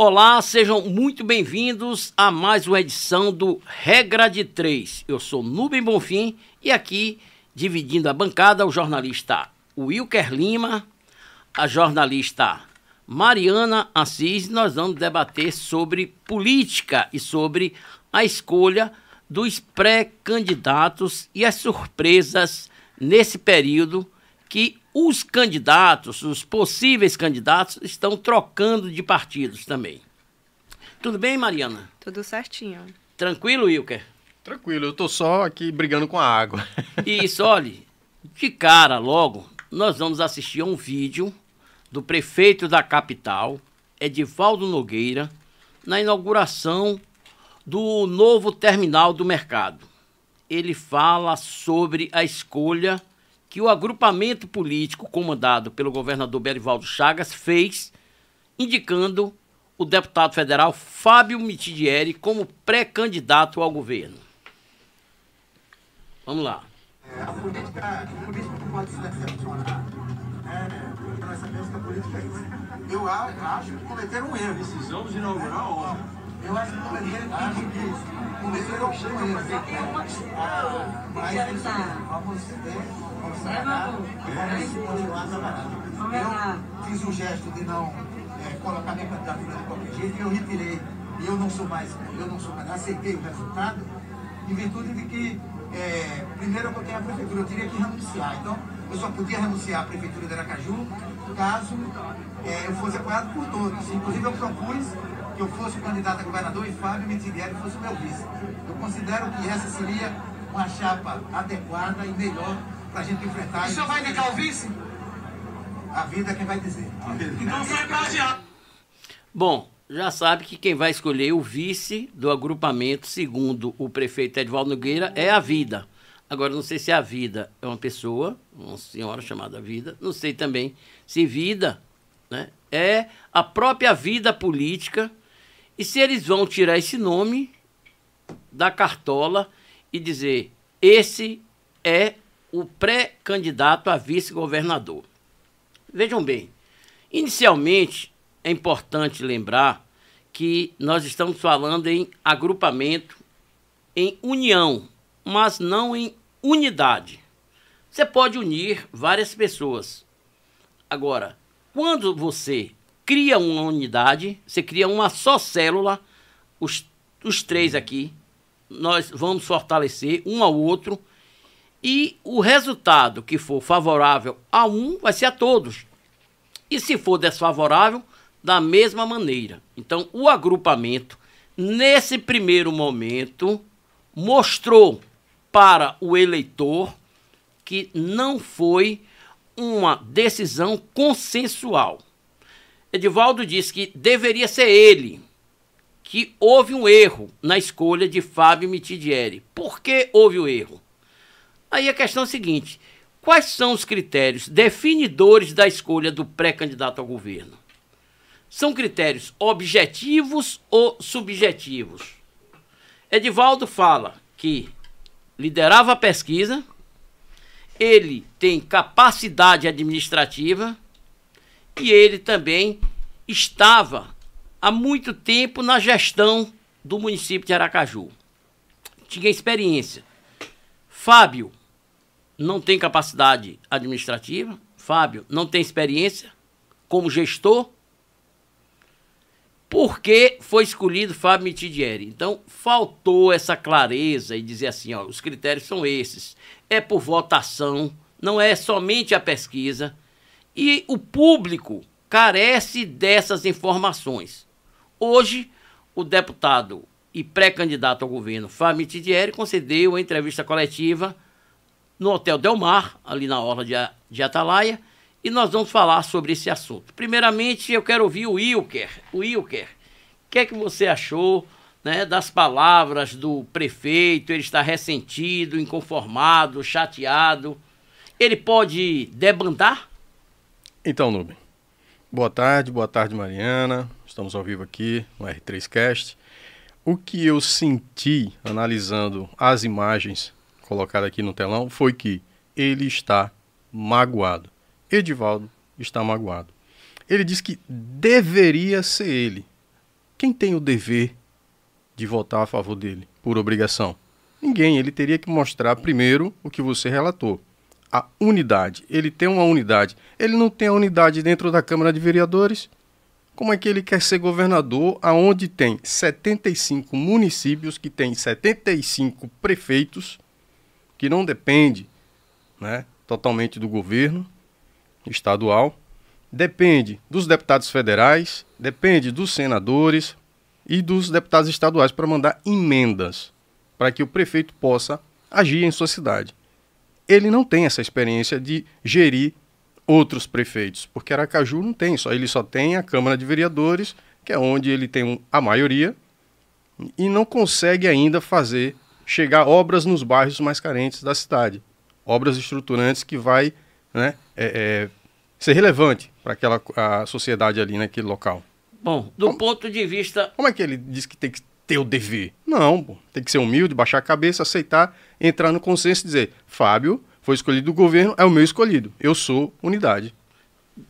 Olá, sejam muito bem-vindos a mais uma edição do Regra de Três. Eu sou Nubem Bonfim e aqui, dividindo a bancada, o jornalista Wilker Lima, a jornalista Mariana Assis. Nós vamos debater sobre política e sobre a escolha dos pré-candidatos e as surpresas nesse período que os candidatos, os possíveis candidatos, estão trocando de partidos também. Tudo bem, Mariana? Tudo certinho. Tranquilo, Wilker? Tranquilo, eu tô só aqui brigando com a água. Isso, olhe, de cara, logo, nós vamos assistir a um vídeo do prefeito da capital, Edivaldo Nogueira, na inauguração do novo terminal do mercado. Ele fala sobre a escolha que o agrupamento político comandado pelo governador Belivaldo Chagas fez, indicando o deputado federal Fábio Mitidieri como pré-candidato ao governo. Vamos lá. É, a política, a política não pode se decepcionar. É, nós sabemos que a política é isso. Eu acho que cometeram um erro. Precisamos inaugurar ontem. Eu acho que cometeram um Cometeram um erro. Mas eles vamos ver. Eu fiz o gesto de não é, colocar minha candidatura de qualquer jeito e eu retirei. E eu não sou mais, eu não sou mais, aceitei o resultado, em virtude de que, é, primeiro eu botei a prefeitura, eu teria que renunciar. Então, eu só podia renunciar à prefeitura de Aracaju caso é, eu fosse apoiado por todos. Inclusive eu propus que eu fosse o candidato a governador e Fábio Mitidieri fosse o meu vice. Eu considero que essa seria uma chapa adequada e melhor para a gente enfrentar. O senhor vai indicar o vice? A vida é quem vai dizer. Então foi baseado. Bom, já sabe que quem vai escolher o vice do agrupamento, segundo o prefeito Edvaldo Nogueira, é a vida. Agora, não sei se a vida é uma pessoa, uma senhora chamada vida, não sei também se vida né, é a própria vida política e se eles vão tirar esse nome da cartola e dizer esse é o pré-candidato a vice-governador. Vejam bem, inicialmente é importante lembrar que nós estamos falando em agrupamento, em união, mas não em unidade. Você pode unir várias pessoas. Agora, quando você cria uma unidade, você cria uma só célula, os, os três aqui, nós vamos fortalecer um ao outro e o resultado que for favorável a um vai ser a todos. E se for desfavorável, da mesma maneira. Então, o agrupamento, nesse primeiro momento, mostrou para o eleitor que não foi uma decisão consensual. Edivaldo disse que deveria ser ele, que houve um erro na escolha de Fábio Mitidieri. Por que houve o erro? Aí a questão é a seguinte: quais são os critérios definidores da escolha do pré-candidato ao governo? São critérios objetivos ou subjetivos? Edivaldo fala que liderava a pesquisa, ele tem capacidade administrativa e ele também estava há muito tempo na gestão do município de Aracaju. Tinha experiência. Fábio não tem capacidade administrativa, Fábio não tem experiência como gestor, por que foi escolhido Fábio Mitidieri? Então, faltou essa clareza e dizer assim, ó, os critérios são esses. É por votação, não é somente a pesquisa. E o público carece dessas informações. Hoje, o deputado e pré-candidato ao governo Fábio Mitidieri concedeu a entrevista coletiva no Hotel Delmar, ali na Orla de, de Atalaia, e nós vamos falar sobre esse assunto. Primeiramente, eu quero ouvir o Wilker. O Wilker, o que é que você achou né, das palavras do prefeito? Ele está ressentido, inconformado, chateado. Ele pode debandar? Então, Nubem, boa tarde, boa tarde, Mariana. Estamos ao vivo aqui no R3Cast. O que eu senti analisando as imagens colocado aqui no telão foi que ele está magoado. Edivaldo está magoado. Ele diz que deveria ser ele. Quem tem o dever de votar a favor dele, por obrigação? Ninguém. Ele teria que mostrar primeiro o que você relatou. A unidade. Ele tem uma unidade. Ele não tem a unidade dentro da Câmara de Vereadores. Como é que ele quer ser governador aonde tem 75 municípios, que tem 75 prefeitos, que não depende né, totalmente do governo estadual, depende dos deputados federais, depende dos senadores e dos deputados estaduais para mandar emendas para que o prefeito possa agir em sua cidade. Ele não tem essa experiência de gerir outros prefeitos, porque Aracaju não tem, só ele só tem a Câmara de Vereadores, que é onde ele tem um, a maioria, e não consegue ainda fazer chegar obras nos bairros mais carentes da cidade, obras estruturantes que vai né, é, é, ser relevante para aquela a sociedade ali naquele local. Bom, do como, ponto de vista. Como é que ele diz que tem que ter o dever? Não, pô, tem que ser humilde, baixar a cabeça, aceitar, entrar no consenso e dizer: Fábio foi escolhido do governo, é o meu escolhido. Eu sou unidade.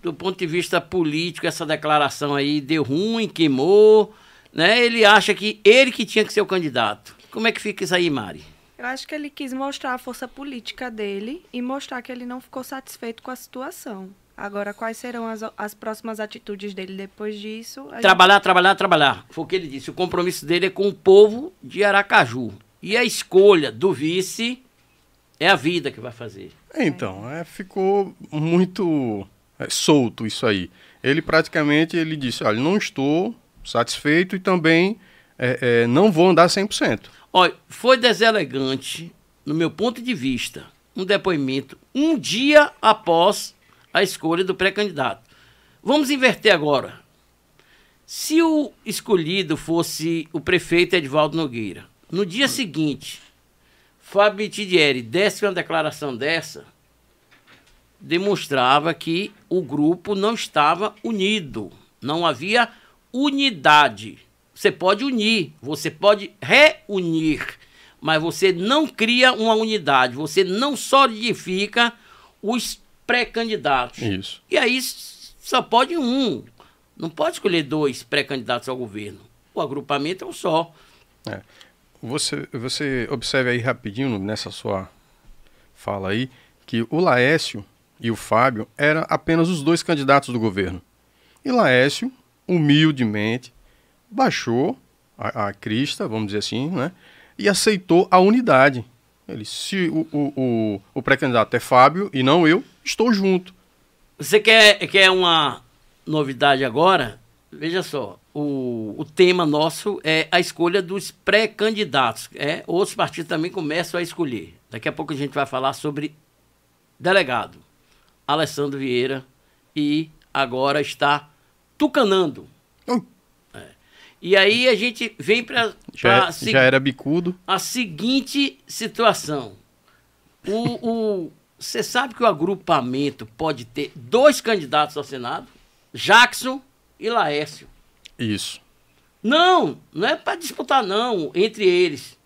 Do ponto de vista político, essa declaração aí deu ruim, queimou, né? Ele acha que ele que tinha que ser o candidato. Como é que fica isso aí, Mari? Eu acho que ele quis mostrar a força política dele e mostrar que ele não ficou satisfeito com a situação. Agora, quais serão as, as próximas atitudes dele depois disso? Trabalhar, gente... trabalhar, trabalhar. Foi o que ele disse. O compromisso dele é com o povo de Aracaju. E a escolha do vice é a vida que vai fazer. Então, é, ficou muito é, solto isso aí. Ele praticamente ele disse, olha, não estou satisfeito e também é, é não vou andar 100%. Olha, foi deselegante, no meu ponto de vista, um depoimento um dia após a escolha do pré-candidato. Vamos inverter agora. Se o escolhido fosse o prefeito Edvaldo Nogueira, no dia seguinte, Fábio Mitidieri desse uma declaração dessa, demonstrava que o grupo não estava unido, não havia unidade. Você pode unir, você pode reunir, mas você não cria uma unidade, você não solidifica os pré-candidatos. Isso. E aí só pode um. Não pode escolher dois pré-candidatos ao governo. O agrupamento é um só. É. Você, você observe aí rapidinho nessa sua fala aí que o Laécio e o Fábio eram apenas os dois candidatos do governo. E Laécio, humildemente, baixou a, a crista, vamos dizer assim, né? E aceitou a unidade. Ele, se o, o, o, o pré-candidato é Fábio e não eu, estou junto. Você quer, quer uma novidade agora? Veja só, o, o tema nosso é a escolha dos pré-candidatos. É, outros partidos também começam a escolher. Daqui a pouco a gente vai falar sobre delegado Alessandro Vieira e agora está tucanando. Hum. É. E aí a gente vem para já, é, já era bicudo. A seguinte situação. O, o, você sabe que o agrupamento pode ter dois candidatos ao Senado? Jackson e Laércio. Isso. Não, não é para disputar, não, entre eles.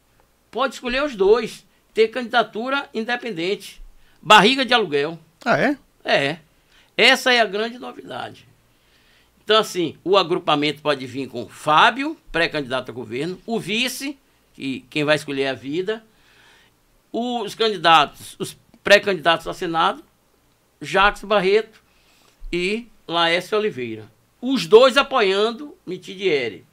Pode escolher os dois. Ter candidatura independente. Barriga de aluguel. Ah, é? É. Essa é a grande novidade. Então, assim, o agrupamento pode vir com Fábio, pré-candidato a governo, o vice, que quem vai escolher é a vida, os candidatos, os pré-candidatos ao Senado, Jacques Barreto e Laércio Oliveira. Os dois apoiando Mitidieri.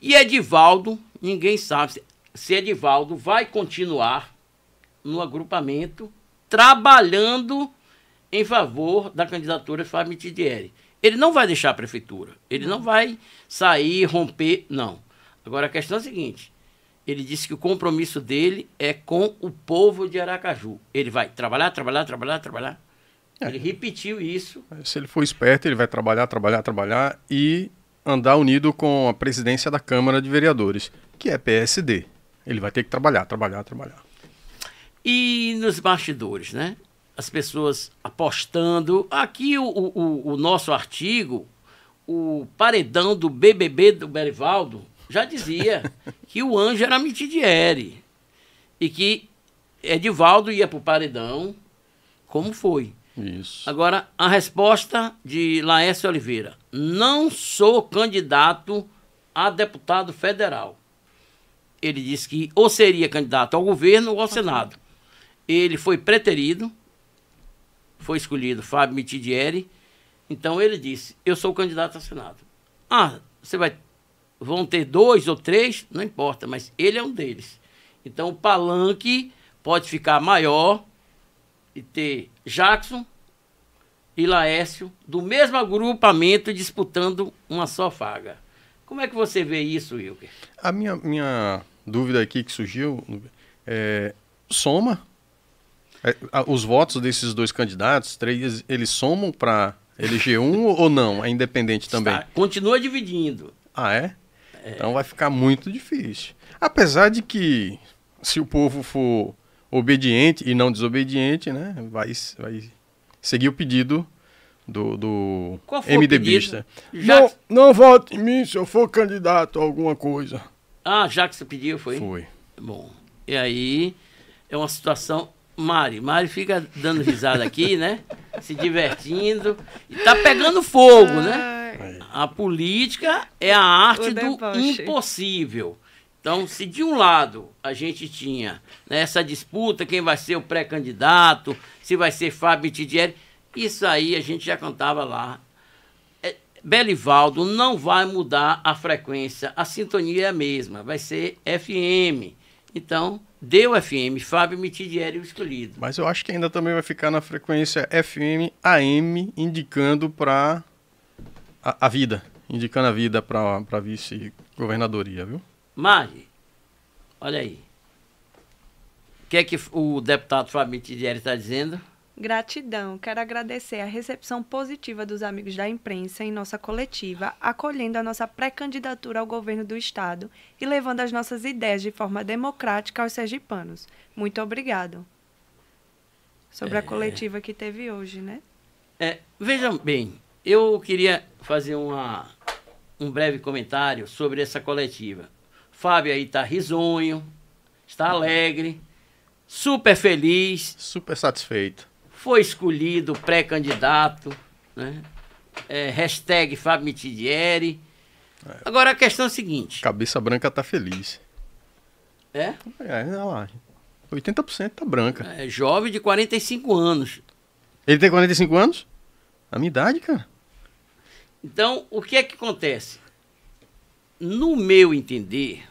E Edivaldo, ninguém sabe se Edivaldo vai continuar no agrupamento trabalhando em favor da candidatura de Fábio Mitidieri. Ele não vai deixar a prefeitura, ele não vai sair, romper, não. Agora a questão é a seguinte: ele disse que o compromisso dele é com o povo de Aracaju. Ele vai trabalhar, trabalhar, trabalhar, trabalhar. É. Ele repetiu isso. Se ele for esperto, ele vai trabalhar, trabalhar, trabalhar e andar unido com a presidência da Câmara de Vereadores, que é PSD. Ele vai ter que trabalhar, trabalhar, trabalhar. E nos bastidores, né? As pessoas apostando. Aqui o, o, o nosso artigo, o paredão do BBB do Berivaldo, já dizia que o anjo era Mitidieri e que Edivaldo ia para o paredão, como foi. Isso. Agora, a resposta de Laércio Oliveira. Não sou candidato a deputado federal. Ele disse que ou seria candidato ao governo ou ao Senado. Ele foi preterido, foi escolhido Fábio Mitidieri. Então ele disse: Eu sou candidato ao Senado. Ah, você vai. Vão ter dois ou três, não importa, mas ele é um deles. Então o palanque pode ficar maior e ter Jackson e Laércio do mesmo agrupamento disputando uma só vaga. Como é que você vê isso, Wilker? A minha, minha dúvida aqui que surgiu é soma é, os votos desses dois candidatos, três, eles somam para eleger um ou não? É independente também? Está- continua dividindo. Ah, é? Então vai ficar muito difícil. Apesar de que, se o povo for obediente e não desobediente, né, vai, vai seguir o pedido do, do Qual foi MDBista. pedido? Já- Não, não vote em mim se eu for candidato a alguma coisa. Ah, já que você pediu, foi? Foi. Bom, e aí é uma situação. Mari, Mari fica dando risada aqui, né? Se divertindo. E tá pegando fogo, né? A política é a arte do impossível. Então, se de um lado a gente tinha né, essa disputa, quem vai ser o pré-candidato, se vai ser Fábio Tidieri, isso aí a gente já cantava lá. É, Belivaldo não vai mudar a frequência, a sintonia é a mesma, vai ser FM. Então, deu FM, Fábio Mitidieri o escolhido. Mas eu acho que ainda também vai ficar na frequência FM, AM, indicando para a, a vida. Indicando a vida para vice-governadoria, viu? Mari, olha aí. O que é que o deputado Fábio Mitidieri está dizendo? Gratidão. Quero agradecer a recepção positiva dos amigos da imprensa em nossa coletiva, acolhendo a nossa pré-candidatura ao governo do Estado e levando as nossas ideias de forma democrática aos sergipanos. Muito obrigado. Sobre a coletiva que teve hoje, né? É, vejam bem, eu queria fazer uma, um breve comentário sobre essa coletiva. Fábio aí está risonho, está alegre, super feliz, Super satisfeito. foi escolhido pré-candidato, né? É, hashtag Fábio Mitidieri. Agora a questão é a seguinte, Cabeça branca tá feliz. é? É, olha lá. 80% tá branca. é jovem de 45 anos. Ele tem 45 anos? A minha idade, cara. Então, o que é que acontece? No meu entender,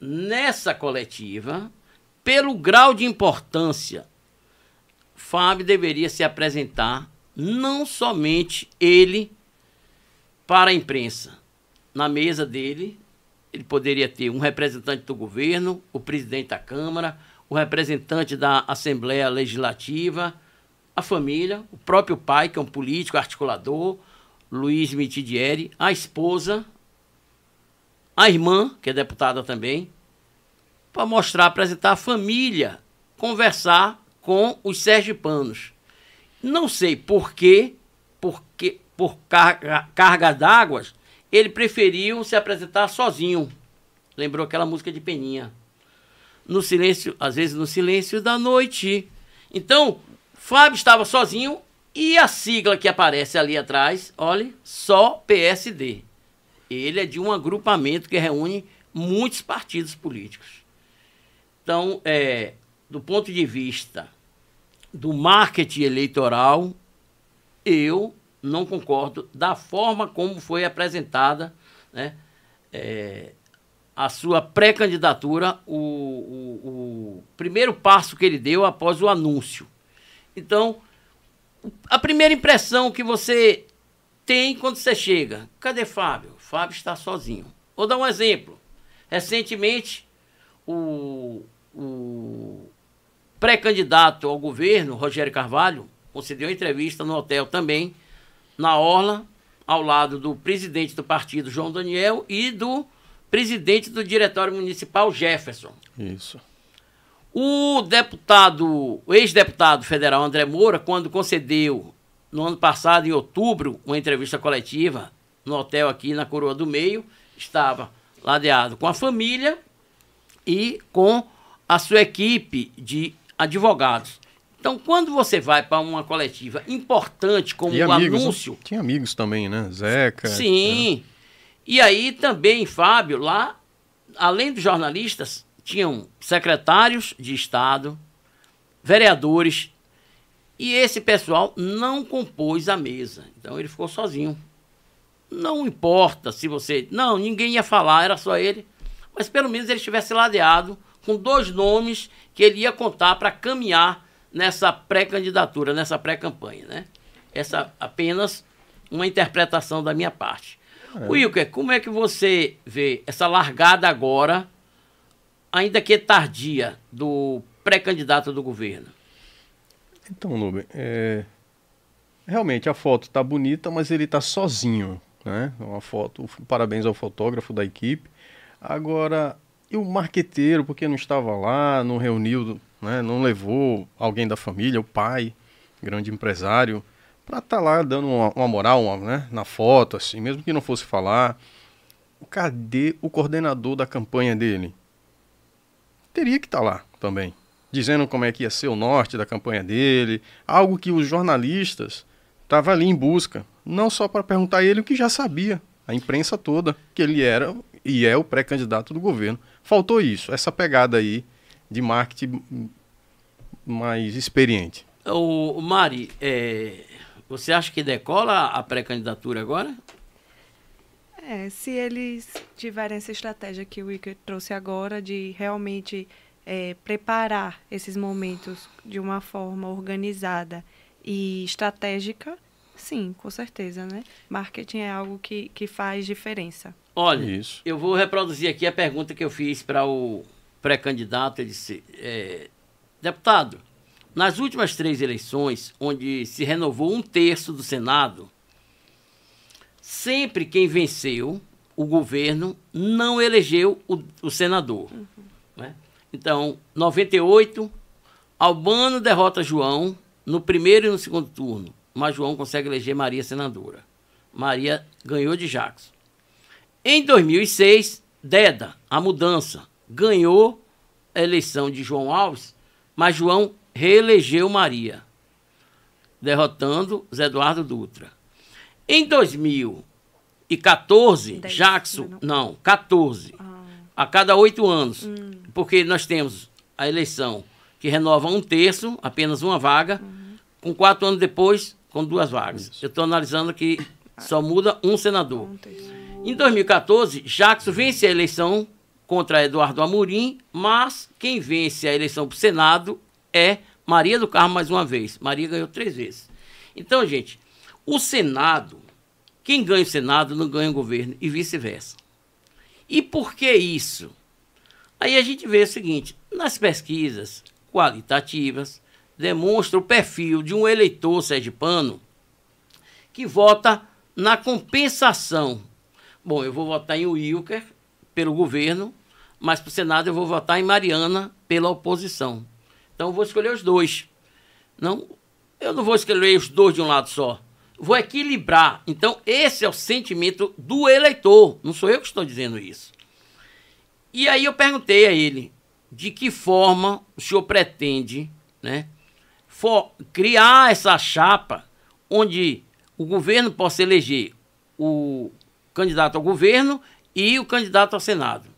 nessa coletiva, pelo grau de importância, Fábio deveria se apresentar não somente ele para a imprensa. Na mesa dele, ele poderia ter um representante do governo, o presidente da Câmara, o representante da Assembleia Legislativa, a família, o próprio pai, que é um político articulador, Luiz Mitidieri, a esposa, a irmã, que é deputada também, para mostrar, apresentar a família, conversar com os sergipanos. Não sei por quê, porque por carga, carga d'água, ele preferiu se apresentar sozinho. Lembrou aquela música de Peninha. No silêncio, às vezes no silêncio da noite. Então, Fábio estava sozinho e a sigla que aparece ali atrás, olhe, só PSD. Ele é de um agrupamento que reúne muitos partidos políticos. Então, é, do ponto de vista do marketing eleitoral, eu não concordo da forma como foi apresentada né, é, a sua pré-candidatura, o, o, o primeiro passo que ele deu após o anúncio. Então, a primeira impressão que você tem quando você chega, cadê Fábio? Fábio está sozinho. Vou dar um exemplo. Recentemente, o, o pré-candidato ao governo, Rogério Carvalho, concedeu entrevista no hotel também, na Orla, ao lado do presidente do partido, João Daniel, e do presidente do Diretório Municipal, Jefferson. Isso. O deputado, o ex-deputado federal André Moura, quando concedeu no ano passado, em outubro, uma entrevista coletiva no hotel aqui na Coroa do Meio, estava ladeado com a família e com a sua equipe de advogados. Então, quando você vai para uma coletiva importante como E o amigos, né? anúncio, Tinha amigos também, né? Zeca. Sim. E aí também, Fábio, lá, além dos jornalistas, tinham secretários de Estado, vereadores, e esse pessoal não compôs a mesa. Então ele ficou sozinho. Não importa se você. Não, ninguém ia falar, era só ele. Mas pelo menos ele estivesse ladeado com dois nomes que ele ia contar para caminhar nessa pré-candidatura, nessa pré-campanha, né? Essa apenas uma interpretação da minha parte. Wilker, como é que você vê essa largada agora, ainda que tardia, do pré-candidato do governo? Então, Nubem, é... realmente a foto tá bonita, mas ele tá sozinho, né? Uma foto, parabéns ao fotógrafo da equipe. Agora, e o marqueteiro, porque não estava lá, não reuniu, né? não levou alguém da família, o pai, grande empresário, para estar lá dando uma, uma moral uma, né? na foto, assim, mesmo que não fosse falar. Cadê o coordenador da campanha dele? Teria que estar lá também, dizendo como é que ia ser o norte da campanha dele, algo que os jornalistas estavam ali em busca, não só para perguntar a ele o que já sabia, a imprensa toda, que ele era e é o pré-candidato do governo. Faltou isso, essa pegada aí de marketing mais experiente. O Mari, é, você acha que decola a pré-candidatura agora? É, se eles tiverem essa estratégia que o Iker trouxe agora de realmente é, preparar esses momentos de uma forma organizada e estratégica, sim, com certeza, né? Marketing é algo que, que faz diferença. Olha, Isso. eu vou reproduzir aqui a pergunta que eu fiz para o pré-candidato. Ele disse, é, deputado, nas últimas três eleições, onde se renovou um terço do Senado, sempre quem venceu o governo não elegeu o, o senador. né? Então, 98, Albano derrota João no primeiro e no segundo turno, mas João consegue eleger Maria senadora. Maria ganhou de Jackson. Em 2006, Deda, a mudança, ganhou a eleição de João Alves, mas João reelegeu Maria, derrotando Zé Eduardo Dutra. Em 2014, Dez, Jackson, não. não, 14, a cada oito anos, porque nós temos a eleição que renova um terço, apenas uma vaga, com quatro anos depois, com duas vagas. Eu estou analisando que só muda um senador. Um. Em 2014, Jackson vence a eleição contra Eduardo Amorim, mas quem vence a eleição para o Senado é Maria do Carmo mais uma vez. Maria ganhou três vezes. Então, gente, o Senado, quem ganha o Senado não ganha o governo e vice-versa. E por que isso? Aí a gente vê o seguinte: nas pesquisas qualitativas, demonstra o perfil de um eleitor sergipano que vota na compensação. Bom, eu vou votar em Wilker pelo governo, mas para o Senado eu vou votar em Mariana pela oposição. Então eu vou escolher os dois. Não, eu não vou escolher os dois de um lado só. Vou equilibrar. Então esse é o sentimento do eleitor. Não sou eu que estou dizendo isso. E aí eu perguntei a ele de que forma o senhor pretende, né, for- criar essa chapa onde o governo possa eleger o candidato ao governo e o candidato ao Senado.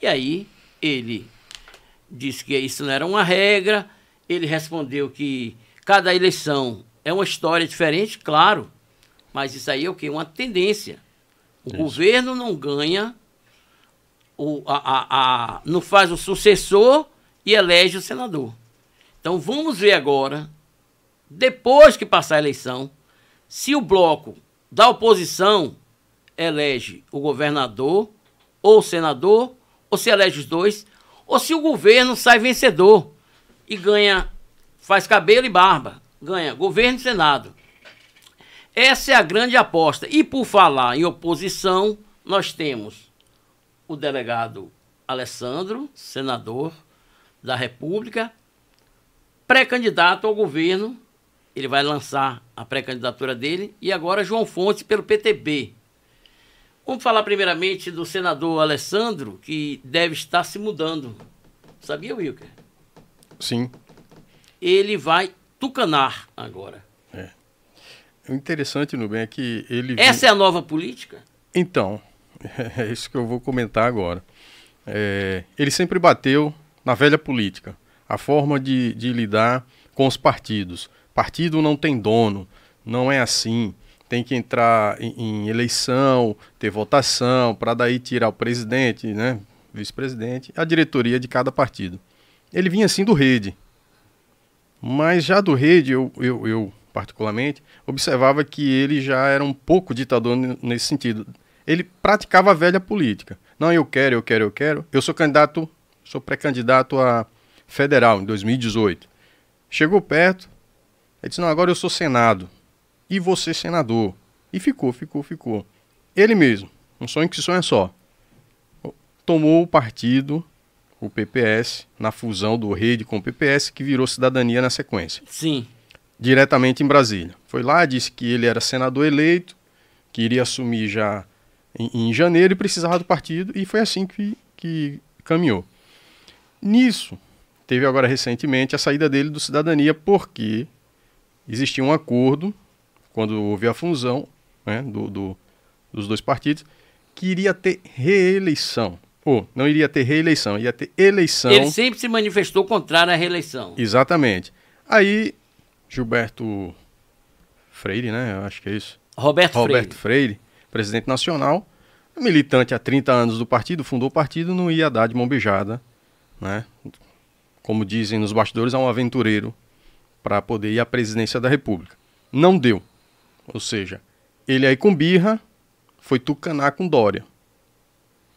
E aí ele disse que isso não era uma regra, ele respondeu que cada eleição é uma história diferente, claro, mas isso aí é o que? Uma tendência. O Isso. governo não ganha, o, a, a- a- não faz o sucessor e elege o senador. Então vamos ver agora, depois que passar a eleição, se o bloco da oposição elege o governador ou o senador, ou se elege os dois, ou se o governo sai vencedor e ganha, faz cabelo e barba, ganha governo e senado. Essa é a grande aposta. E por falar em oposição, nós temos o delegado Alessandro, senador da República, pré-candidato ao governo. Ele vai lançar a pré-candidatura dele. E agora João Fontes pelo PTB. Vamos falar primeiramente do senador Alessandro, que deve estar se mudando. Sabia, Wilker? Sim. ele vai tucanar agora. O interessante, Nubem, é que ele... Essa é a nova política? Então, é isso que eu vou comentar agora. É, ele sempre bateu na velha política, a forma de, de lidar com os partidos. Partido não tem dono, não é assim. Tem que entrar em, em eleição, ter votação, para daí tirar o presidente, né, vice-presidente, a diretoria de cada partido. Ele vinha assim do rede. Mas já do rede, eu, eu, eu particularmente, observava que ele já era um pouco ditador nesse sentido. Ele praticava a velha política. Não, eu quero, eu quero, eu quero. Eu sou candidato, sou pré-candidato a federal em 2018. Chegou perto, ele disse: Não, agora eu sou Senado. E você, senador. E ficou, ficou, ficou. Ele mesmo, um sonho que sonha só. Tomou o partido, o PPS, na fusão do Rede com o PPS, que virou cidadania na sequência Sim. diretamente em Brasília. Foi lá, disse que ele era senador eleito, que iria assumir já em, em janeiro e precisava do partido, e foi assim que, que caminhou. Nisso, teve agora recentemente a saída dele do Cidadania, porque existia um acordo, quando houve a fusão né, do, do- dos dois partidos, que iria ter reeleição. Ou, não iria ter reeleição, ia ter eleição. Ele sempre se manifestou contrário à reeleição. Exatamente. Aí, Gilberto Freire, né? Eu acho que é isso. Roberto, Roberto Freire. Freire, presidente nacional, militante há 30 anos do partido, fundou o partido, não ia dar de mão beijada, né? Como dizem nos bastidores, é um aventureiro para poder ir à presidência da República. Não deu. Ou seja, ele aí com birra foi tucanar com Dória.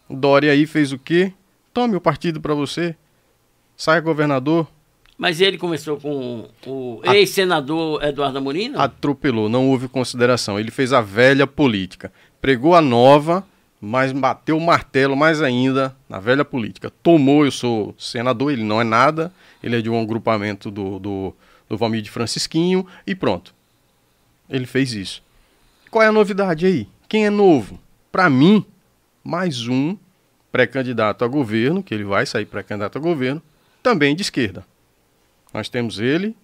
Dória aí fez o quê? Tome o partido para você, saia governador, Mas ele conversou com o ex-senador Eduardo Amorim, não? atropelou, não houve consideração. Ele fez a velha política. Pregou a nova, mas bateu o martelo mais ainda na velha política. Tomou, eu sou senador, ele não é nada, ele é de um agrupamento do, do, do Valmir de Francisquinho e pronto. Ele fez isso. Qual é a novidade aí? Quem é novo? Para mim, mais um pré-candidato a governo, que ele vai sair pré-candidato a governo, também de esquerda. Nós temos ele,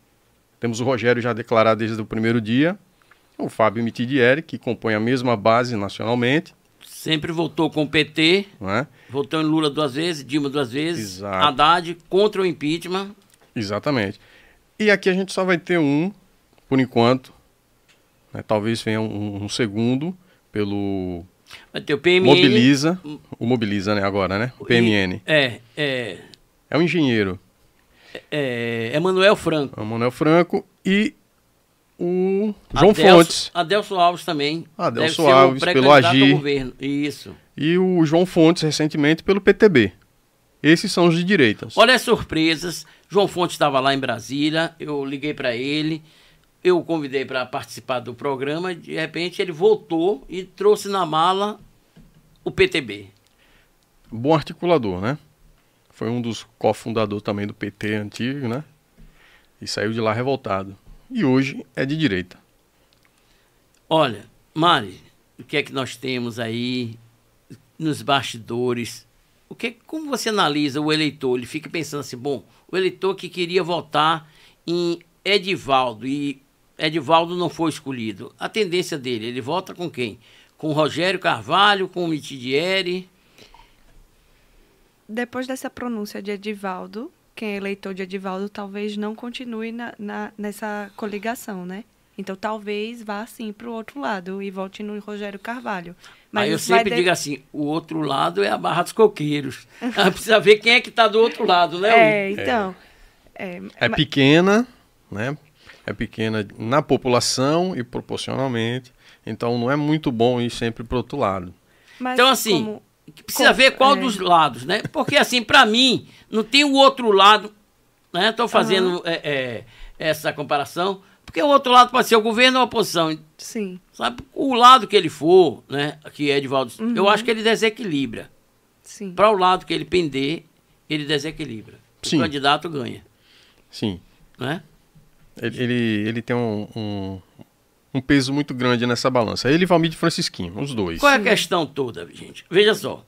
temos o Rogério já declarado desde o primeiro dia, o Fábio Mitidieri, que compõe a mesma base nacionalmente, Sempre votou com o PT, é? votou em Lula duas vezes, Dilma duas vezes, Exato. Haddad contra o impeachment. Exatamente. E aqui a gente só vai ter um, por enquanto, né? talvez venha um, um segundo, pelo O PMN. Mobiliza, o Mobiliza, né, agora, né? O PMN. É, é, É o engenheiro é Emanuel Franco. é Manuel Franco e o João Adelso- Fontes. Adelso Alves também. Adelso Alves, pelo pré-candidato ao Agir. governo. Isso. E o João Fontes, recentemente, pelo PTB. Esses são os de direitas. Olha as surpresas. João Fonte estava lá em Brasília, eu liguei para ele, eu o convidei para participar do programa, de repente ele voltou e trouxe na mala o PTB. Bom articulador, né? Foi um dos cofundadores também do PT antigo, né? E saiu de lá revoltado. E hoje é de direita. Olha, Mari, o que é que nós temos aí nos bastidores? O que, como você analisa o eleitor? Ele fica pensando assim, bom, o eleitor que queria votar em Edivaldo e Edivaldo não foi escolhido. A tendência dele, ele vota com quem? Com Rogério Carvalho, com Mitidieri? Depois dessa pronúncia de Edivaldo, quem é eleitor de Edivaldo talvez não continue na, na- nessa coligação, né? Então talvez vá sim para o outro lado e volte no Rogério Carvalho. Aí eu sempre de- digo assim, o outro lado é a Barra dos Coqueiros. Ah, Precisa ver quem é que está do outro lado, né? É, então. É, É ma- pequena, né? É pequena na população e proporcionalmente. Então não é muito bom ir sempre para outro lado. mas Então, assim, como- Precisa Com- ver qual é. dos lados, né? Porque, assim, para mim, não tem o outro lado, né? Estou fazendo é, é, essa comparação, porque o outro lado pode ser o governo ou a oposição. Sim. Sabe? O lado que ele for, né? Que é Edivaldo, Uhum. eu acho que ele desequilibra. Sim. Para o lado que ele pender, ele desequilibra. Sim. O candidato ganha, Sim. né? Ele, ele, ele tem um, um, um peso muito grande nessa balança. Ele e Valmir de Francisquinho, os dois. Qual é a questão toda, gente? Veja só.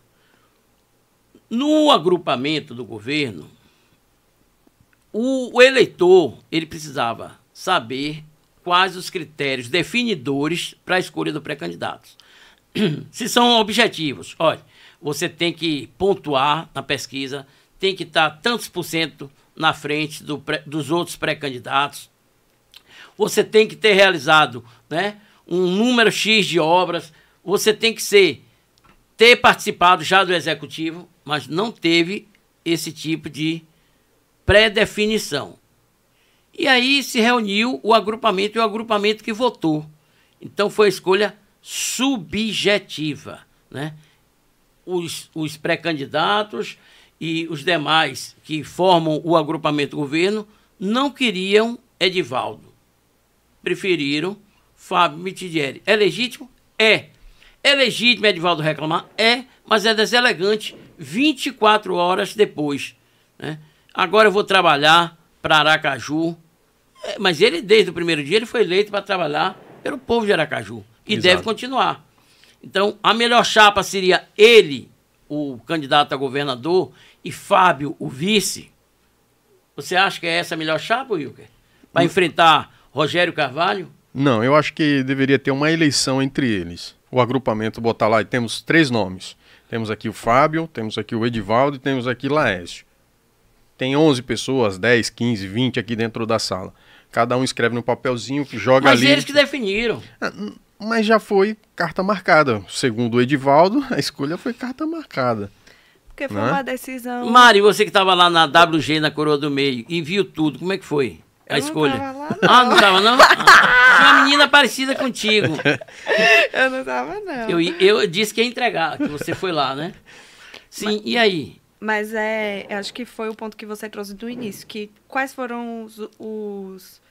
No agrupamento do governo, o, o eleitor ele precisava saber quais os critérios definidores para a escolha do pré-candidato. Se são objetivos, olha, você tem que pontuar na pesquisa, tem que estar tantos por cento na frente do dos outros pré-candidatos. Você tem que ter realizado né, um número X de obras. Você tem que ser ter participado já do executivo, mas não teve esse tipo de pré-definição. E aí se reuniu o agrupamento e o agrupamento que votou. Então foi escolha subjetiva. Né? Os, os pré-candidatos e os demais que formam o agrupamento governo não queriam Edivaldo. Preferiram Fábio Mitidieri. É legítimo? É. É legítimo Edivaldo reclamar? É, mas é deselegante 24 horas depois. Né? Agora eu vou trabalhar para Aracaju. É, mas ele, desde o primeiro dia, ele foi eleito para trabalhar pelo povo de Aracaju. E Exato. deve continuar. Então, a melhor chapa seria ele, o candidato a governador, e Fábio, o vice. Você acha que é essa a melhor chapa, Wilker? Para enfrentar Rogério Carvalho? Não, eu acho que deveria ter uma eleição entre eles. O agrupamento botar lá e temos três nomes. Temos aqui o Fábio, temos aqui o Edivaldo e temos aqui Laércio. Tem 11 pessoas, 10, 15, 20 aqui dentro da sala. Cada um escreve no papelzinho, joga Mas ali. Mas eles que definiram. Ah, mas já foi carta marcada. Segundo o Edivaldo, a escolha foi carta marcada. Porque foi né? uma decisão. Mari, você que estava lá na WG, na Coroa do Meio, e viu tudo, como é que foi a eu escolha? Não tava lá, não. Ah, não estava não? Ah, tinha uma menina parecida contigo. Eu não estava não. Eu, eu disse que ia entregar, que você foi lá, né? Sim, mas, e aí? Mas é, acho que foi o ponto que você trouxe do início, que quais foram os, os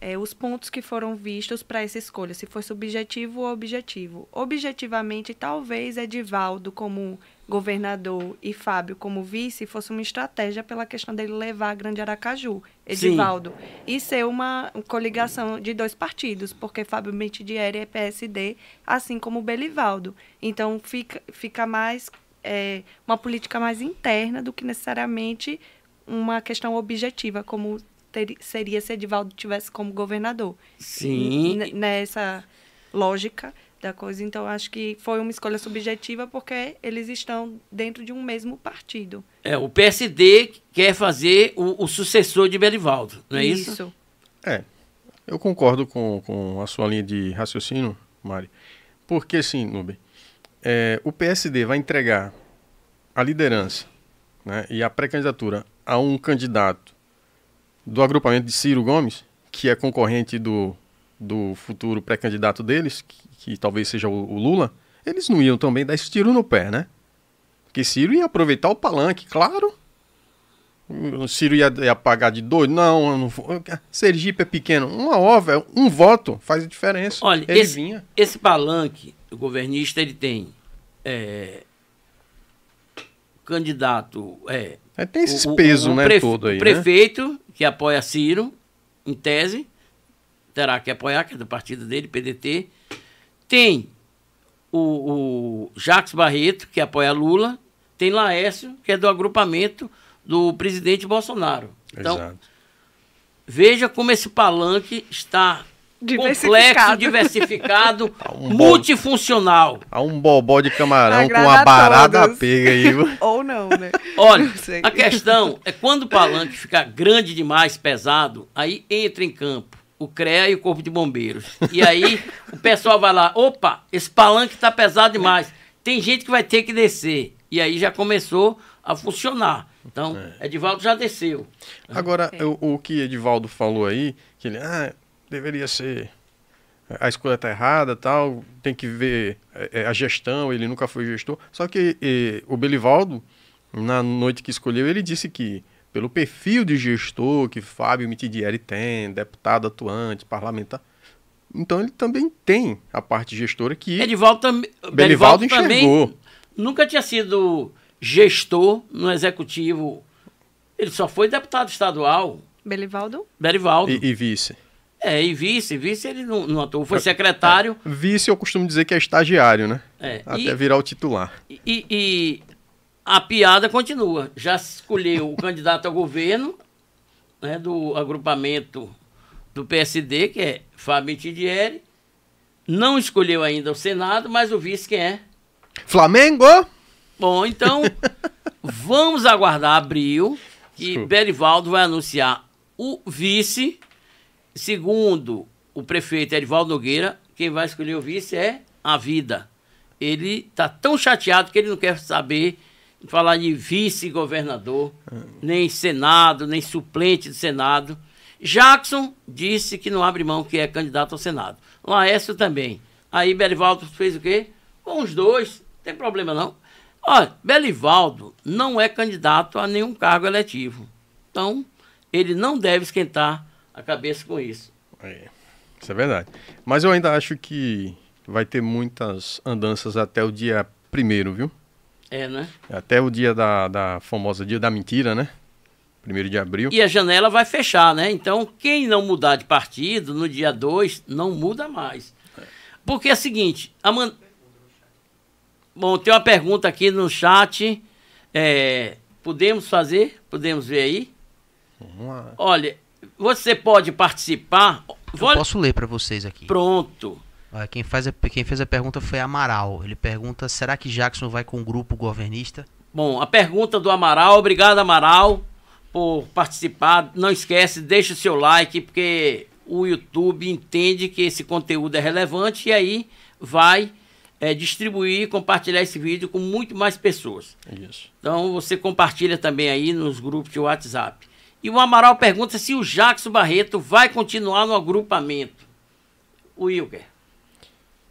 é, os pontos que foram vistos para essa escolha, se foi subjetivo ou objetivo. Objetivamente, talvez Edivaldo como governador e Fábio como vice fosse uma estratégia pela questão dele levar a Grande Aracaju, Edivaldo, Sim. e ser uma coligação de dois partidos, porque Fábio Mentidieri é PSD, assim como Belivaldo. Então fica, fica mais é, uma política mais interna do que necessariamente uma questão objetiva, como ter, seria se Edivaldo tivesse como governador. Sim. Nessa lógica da coisa. Então, acho que foi uma escolha subjetiva porque eles estão dentro de um mesmo partido. É, o PSD quer fazer o, o sucessor de Belivaldo, não é isso? Isso. É, eu concordo com, com a sua linha de raciocínio, Mari. Porque, sim, Nube, é, o PSD vai entregar a liderança né, e a pré-candidatura a um candidato do agrupamento de Ciro Gomes, que é concorrente do, do futuro pré-candidato deles, que, que, talvez seja o, o, Lula, eles não iam também dar esse tiro no pé, né? Porque Ciro ia aproveitar o palanque, claro. O Ciro ia, ia pagar de doido. Não, não Sergipe é pequeno. Uma ova, um voto faz diferença. Olha, ele esse, vinha. esse palanque, o governista, ele tem é, candidato. É, é, tem esses pesos, né? todo aí, o prefeito, né? que apoia Ciro, em tese, terá que apoiar, que é do partido dele, PDT. Tem o, o Jacques Barreto, que apoia Lula. Tem Laércio, que é do agrupamento do presidente Bolsonaro. Então, Exato. veja como esse palanque está complexo, diversificado, um multifuncional. Há um bobó de camarão Agrada com uma barada pega aí. Ou não, né? Olha, a questão é quando o palanque fica grande demais, pesado, aí entra em campo o CREA e o Corpo de Bombeiros. E aí o pessoal vai lá, opa, esse palanque está pesado demais. Tem gente que vai ter que descer. E aí já começou a funcionar. Então, é. Edivaldo já desceu. Agora, é. o, o que Edivaldo falou aí, que ele, ah, deveria ser a escolha está errada, tal, tem que ver é, é, a gestão, ele nunca foi gestor. Só que e, o Belivaldo, na noite que escolheu, ele disse que pelo perfil de gestor que Fábio Mitidieri tem, deputado atuante, parlamentar, então ele também tem a parte gestora que Edivaldo tam... Belivaldo, enxergou. também nunca tinha sido gestor no executivo. Ele só foi deputado estadual. Belivaldo? Belivaldo. E, e vice. É, e vice, vice ele não, não atuou, foi secretário. É, vice eu costumo dizer que é estagiário, né? É, Até e, virar o titular. E, e, a piada continua. Já escolheu o candidato ao governo, né, do agrupamento do PSD, que é Fábio Tidieri. Não escolheu ainda o Senado, mas o vice quem é? Flamengo! Bom, então vamos aguardar abril, que Desculpa. Berivaldo vai anunciar o vice. Segundo o prefeito Edivaldo Nogueira, quem vai escolher o vice é a vida. Ele está tão chateado que ele não quer saber falar de vice-governador, nem Senado, nem suplente do Senado. Jackson disse que não abre mão que é candidato ao Senado. Laércio também. Aí Belivaldo fez o quê? Com os dois, não tem problema não. Olha, Belivaldo não é candidato a nenhum cargo eletivo. Então, ele não deve esquentar a cabeça com isso. É, isso é verdade. Mas eu ainda acho que vai ter muitas andanças até o dia primeiro, viu? É, né? Até o dia da, da famosa dia da mentira, né? Primeiro de abril. E a janela vai fechar, né? Então, quem não mudar de partido no dia 2, não muda mais. Porque é o seguinte, a man... Bom, tem uma pergunta aqui no chat. É, podemos fazer? Podemos ver aí? Vamos lá. Olha, você pode participar. Eu Vou- posso ler para vocês aqui. Pronto. Olha, Quem, faz a- quem fez a pergunta foi Amaral. Ele pergunta: será que Jackson vai com o grupo governista? Bom, a pergunta do Amaral. Obrigado, Amaral, por participar. Não esquece, deixa o seu like, porque o YouTube entende que esse conteúdo é relevante e aí vai eh, distribuir e compartilhar esse vídeo com muito mais pessoas. Isso. Então você compartilha também aí nos grupos de WhatsApp. E o Amaral pergunta se o Jackson Barreto vai continuar no agrupamento. O Wilker.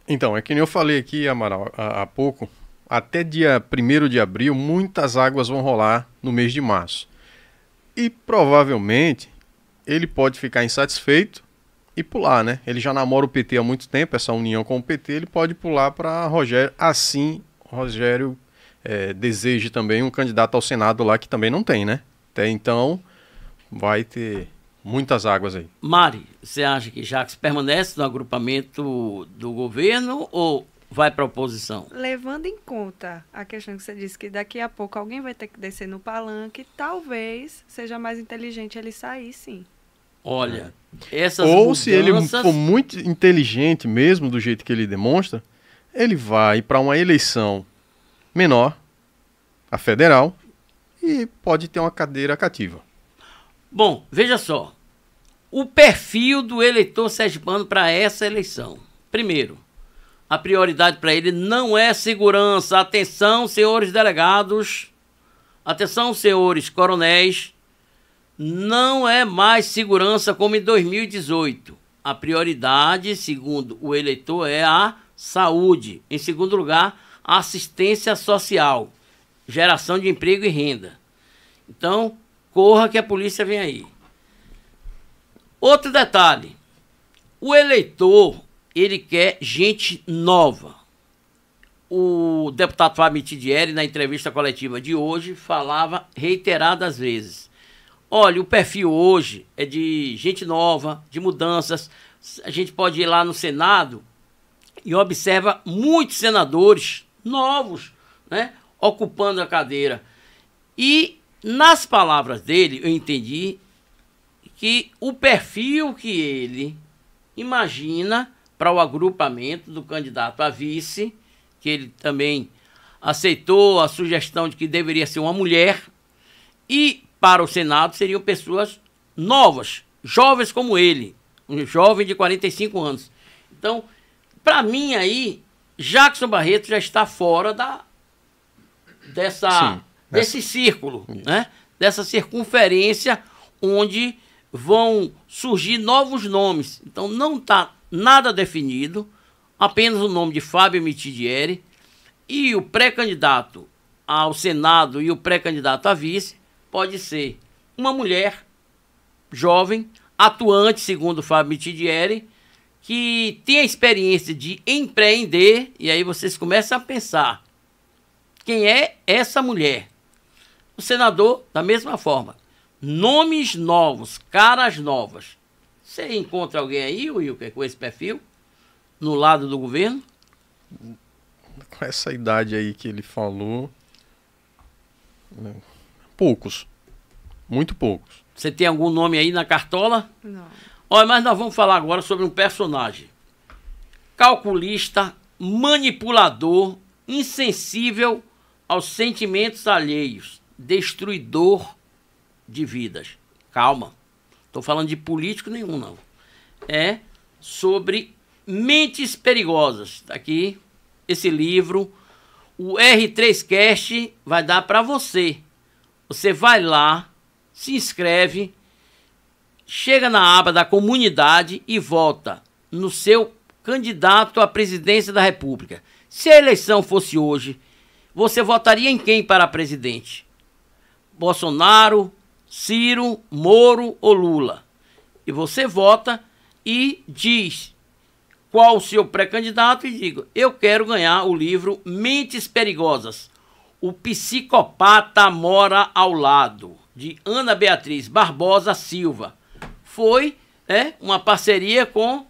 Então, é que nem eu falei aqui, Amaral, há, pouco. Até dia 1 de abril, muitas águas vão rolar no mês de março. E provavelmente ele pode ficar insatisfeito e pular, né? Ele já namora o PT há muito tempo, essa união com o PT, ele pode pular para Rogério. Assim, Rogério eh, deseje também um candidato ao Senado lá que também não tem, né? Até então, vai ter muitas águas aí. Mari, você acha que Jackson permanece no agrupamento do governo ou vai para a oposição? Levando em conta a questão que você disse que daqui a pouco alguém vai ter que descer no palanque, talvez seja mais inteligente ele sair, sim. Olha, essas Ou se ele mudanças- for muito inteligente mesmo, do jeito que ele demonstra, ele vai para uma eleição menor, a federal, e pode ter uma cadeira cativa. Bom, veja só. O perfil do eleitor sergipano para essa eleição. Primeiro, a prioridade para ele não é segurança. Atenção, senhores delegados. Atenção, senhores coronéis. Não é mais segurança como em 2018. A prioridade, segundo o eleitor, é a saúde. Em segundo lugar, assistência social, geração de emprego e renda. Então, corra que a polícia vem aí. Outro detalhe. O eleitor, ele quer gente nova. O deputado Fábio Tidieri, na entrevista coletiva de hoje, falava reiteradas vezes. Olha, o perfil hoje é de gente nova, de mudanças. A gente pode ir lá no Senado e observa muitos senadores novos, né, ocupando a cadeira. E nas palavras dele, eu entendi que o perfil que ele imagina para o agrupamento do candidato a vice, que ele também aceitou a sugestão de que deveria ser uma mulher, e para o Senado seriam pessoas novas, jovens como ele, um jovem de 45 anos. Então, para mim aí, Jackson Barreto já está fora da dessa Sim, desse círculo, né? Dessa circunferência onde vão surgir novos nomes. Então não está nada definido, apenas o nome de Fábio Mitidieri e o pré-candidato ao Senado e o pré-candidato a vice pode ser uma mulher jovem, atuante, segundo Fábio Mitidieri, que tem a experiência de empreender, e aí vocês começam a pensar quem é essa mulher. O senador, da mesma forma. Nomes novos, caras novas. Você encontra alguém aí, Wilker, com esse perfil? No lado do governo? Com essa idade aí que ele falou, né, poucos, muito poucos. Você tem algum nome aí na cartola? Não. Olha, mas nós vamos falar agora sobre um personagem. Calculista, manipulador, insensível aos sentimentos alheios, destruidor de vidas. Calma. Estou falando de político nenhum, não. É sobre mentes perigosas. Tá aqui esse livro. O R3Cast vai dar para você. Você vai lá, se inscreve, chega na aba da comunidade e vota no seu candidato à presidência da República. Se a eleição fosse hoje, você votaria em quem para presidente? Bolsonaro, Ciro, Moro ou Lula? E você vota e diz qual o seu pré-candidato e diga: eu quero ganhar o livro Mentes Perigosas. O psicopata mora ao lado, de Ana Beatriz Barbosa Silva. Foi é, uma parceria com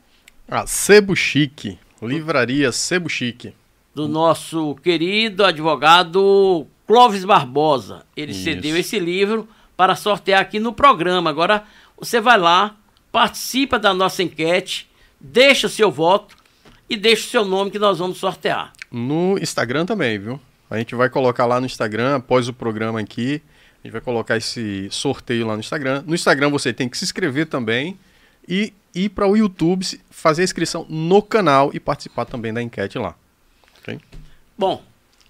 A Sebo Chique, livraria Sebo Chique. do nosso querido advogado Clóvis Barbosa. Ele Isso. cedeu esse livro para sortear aqui no programa. Agora você vai lá, participa da nossa enquete, deixa o seu voto e deixa o seu nome que nós vamos sortear. No Instagram também, viu? A gente vai colocar lá no Instagram, após o programa aqui, a gente vai colocar esse sorteio lá no Instagram. No Instagram você tem que se inscrever também e ir para o YouTube, fazer a inscrição no canal e participar também da enquete lá. Ok? Bom,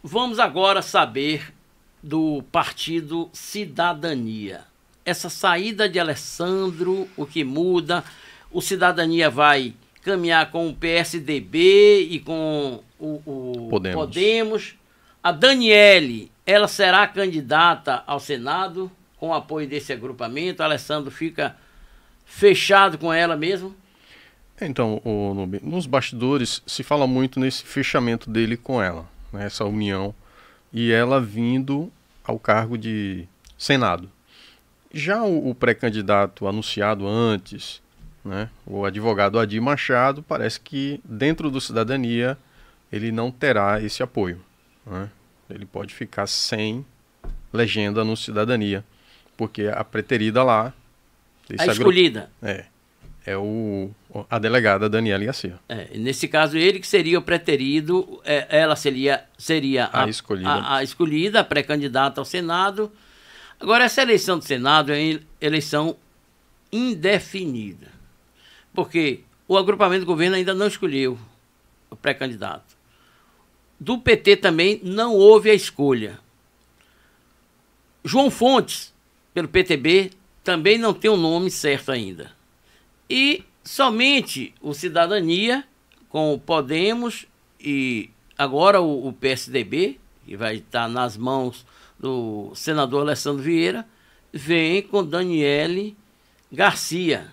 vamos agora saber do partido Cidadania. Essa saída de Alessandro, o que muda? O Cidadania vai caminhar com o PSDB e com o, o Podemos. Podemos. A Daniele, ela será candidata ao Senado com o apoio desse agrupamento. Alessandro fica fechado com ela mesmo. Então, o, nos bastidores se fala muito nesse fechamento dele com ela, né, essa união, e ela vindo ao cargo de Senado. Já o, o pré-candidato anunciado antes, né, o advogado Adir Machado, parece que dentro do Cidadania ele não terá esse apoio. né. Ele pode ficar sem legenda no Cidadania, porque a preterida lá. A escolhida. é. É o, a delegada Daniela Garcia. É, nesse caso, ele que seria o preterido, é, ela seria, seria A escolhida. a, a escolhida, a pré-candidata ao Senado. Agora, essa eleição do Senado é uma eleição indefinida. Porque o agrupamento do governo ainda não escolheu o pré-candidato. Do PT também não houve a escolha. João Fontes, pelo PTB, também não tem o nome certo ainda. E somente o Cidadania, com o Podemos e agora o, o PSDB, que vai estar nas mãos do senador Alessandro Vieira, vem com Daniele Garcia.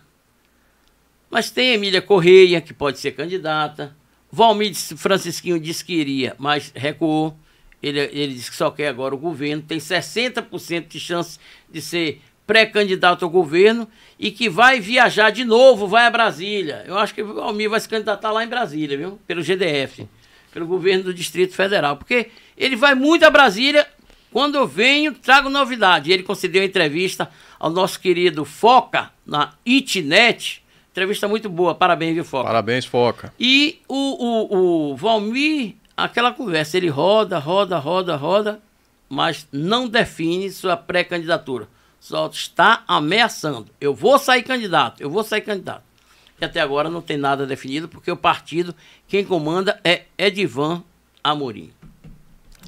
Mas tem Emília Correia, que pode ser candidata. Valmir Francisquinho disse que iria, mas recuou. Ele, ele disse que só quer agora o governo. Tem 60% de chance de ser pré-candidato ao governo e que vai viajar de novo, vai a Brasília. Eu acho que o Almir vai se candidatar lá em Brasília, viu? Pelo GDF, pelo governo do Distrito Federal. Porque ele vai muito a Brasília. Quando eu venho, trago novidade. Ele concedeu entrevista ao nosso querido Foca, na Itnet. Entrevista muito boa, parabéns, viu, Foca? Parabéns, Foca. E o, o, o Valmir, aquela conversa, ele roda, roda, roda, roda, mas não define sua pré-candidatura. Só está ameaçando. Eu vou sair candidato, eu vou sair candidato. E até agora não tem nada definido, porque o partido, quem comanda é Edivan Amorim.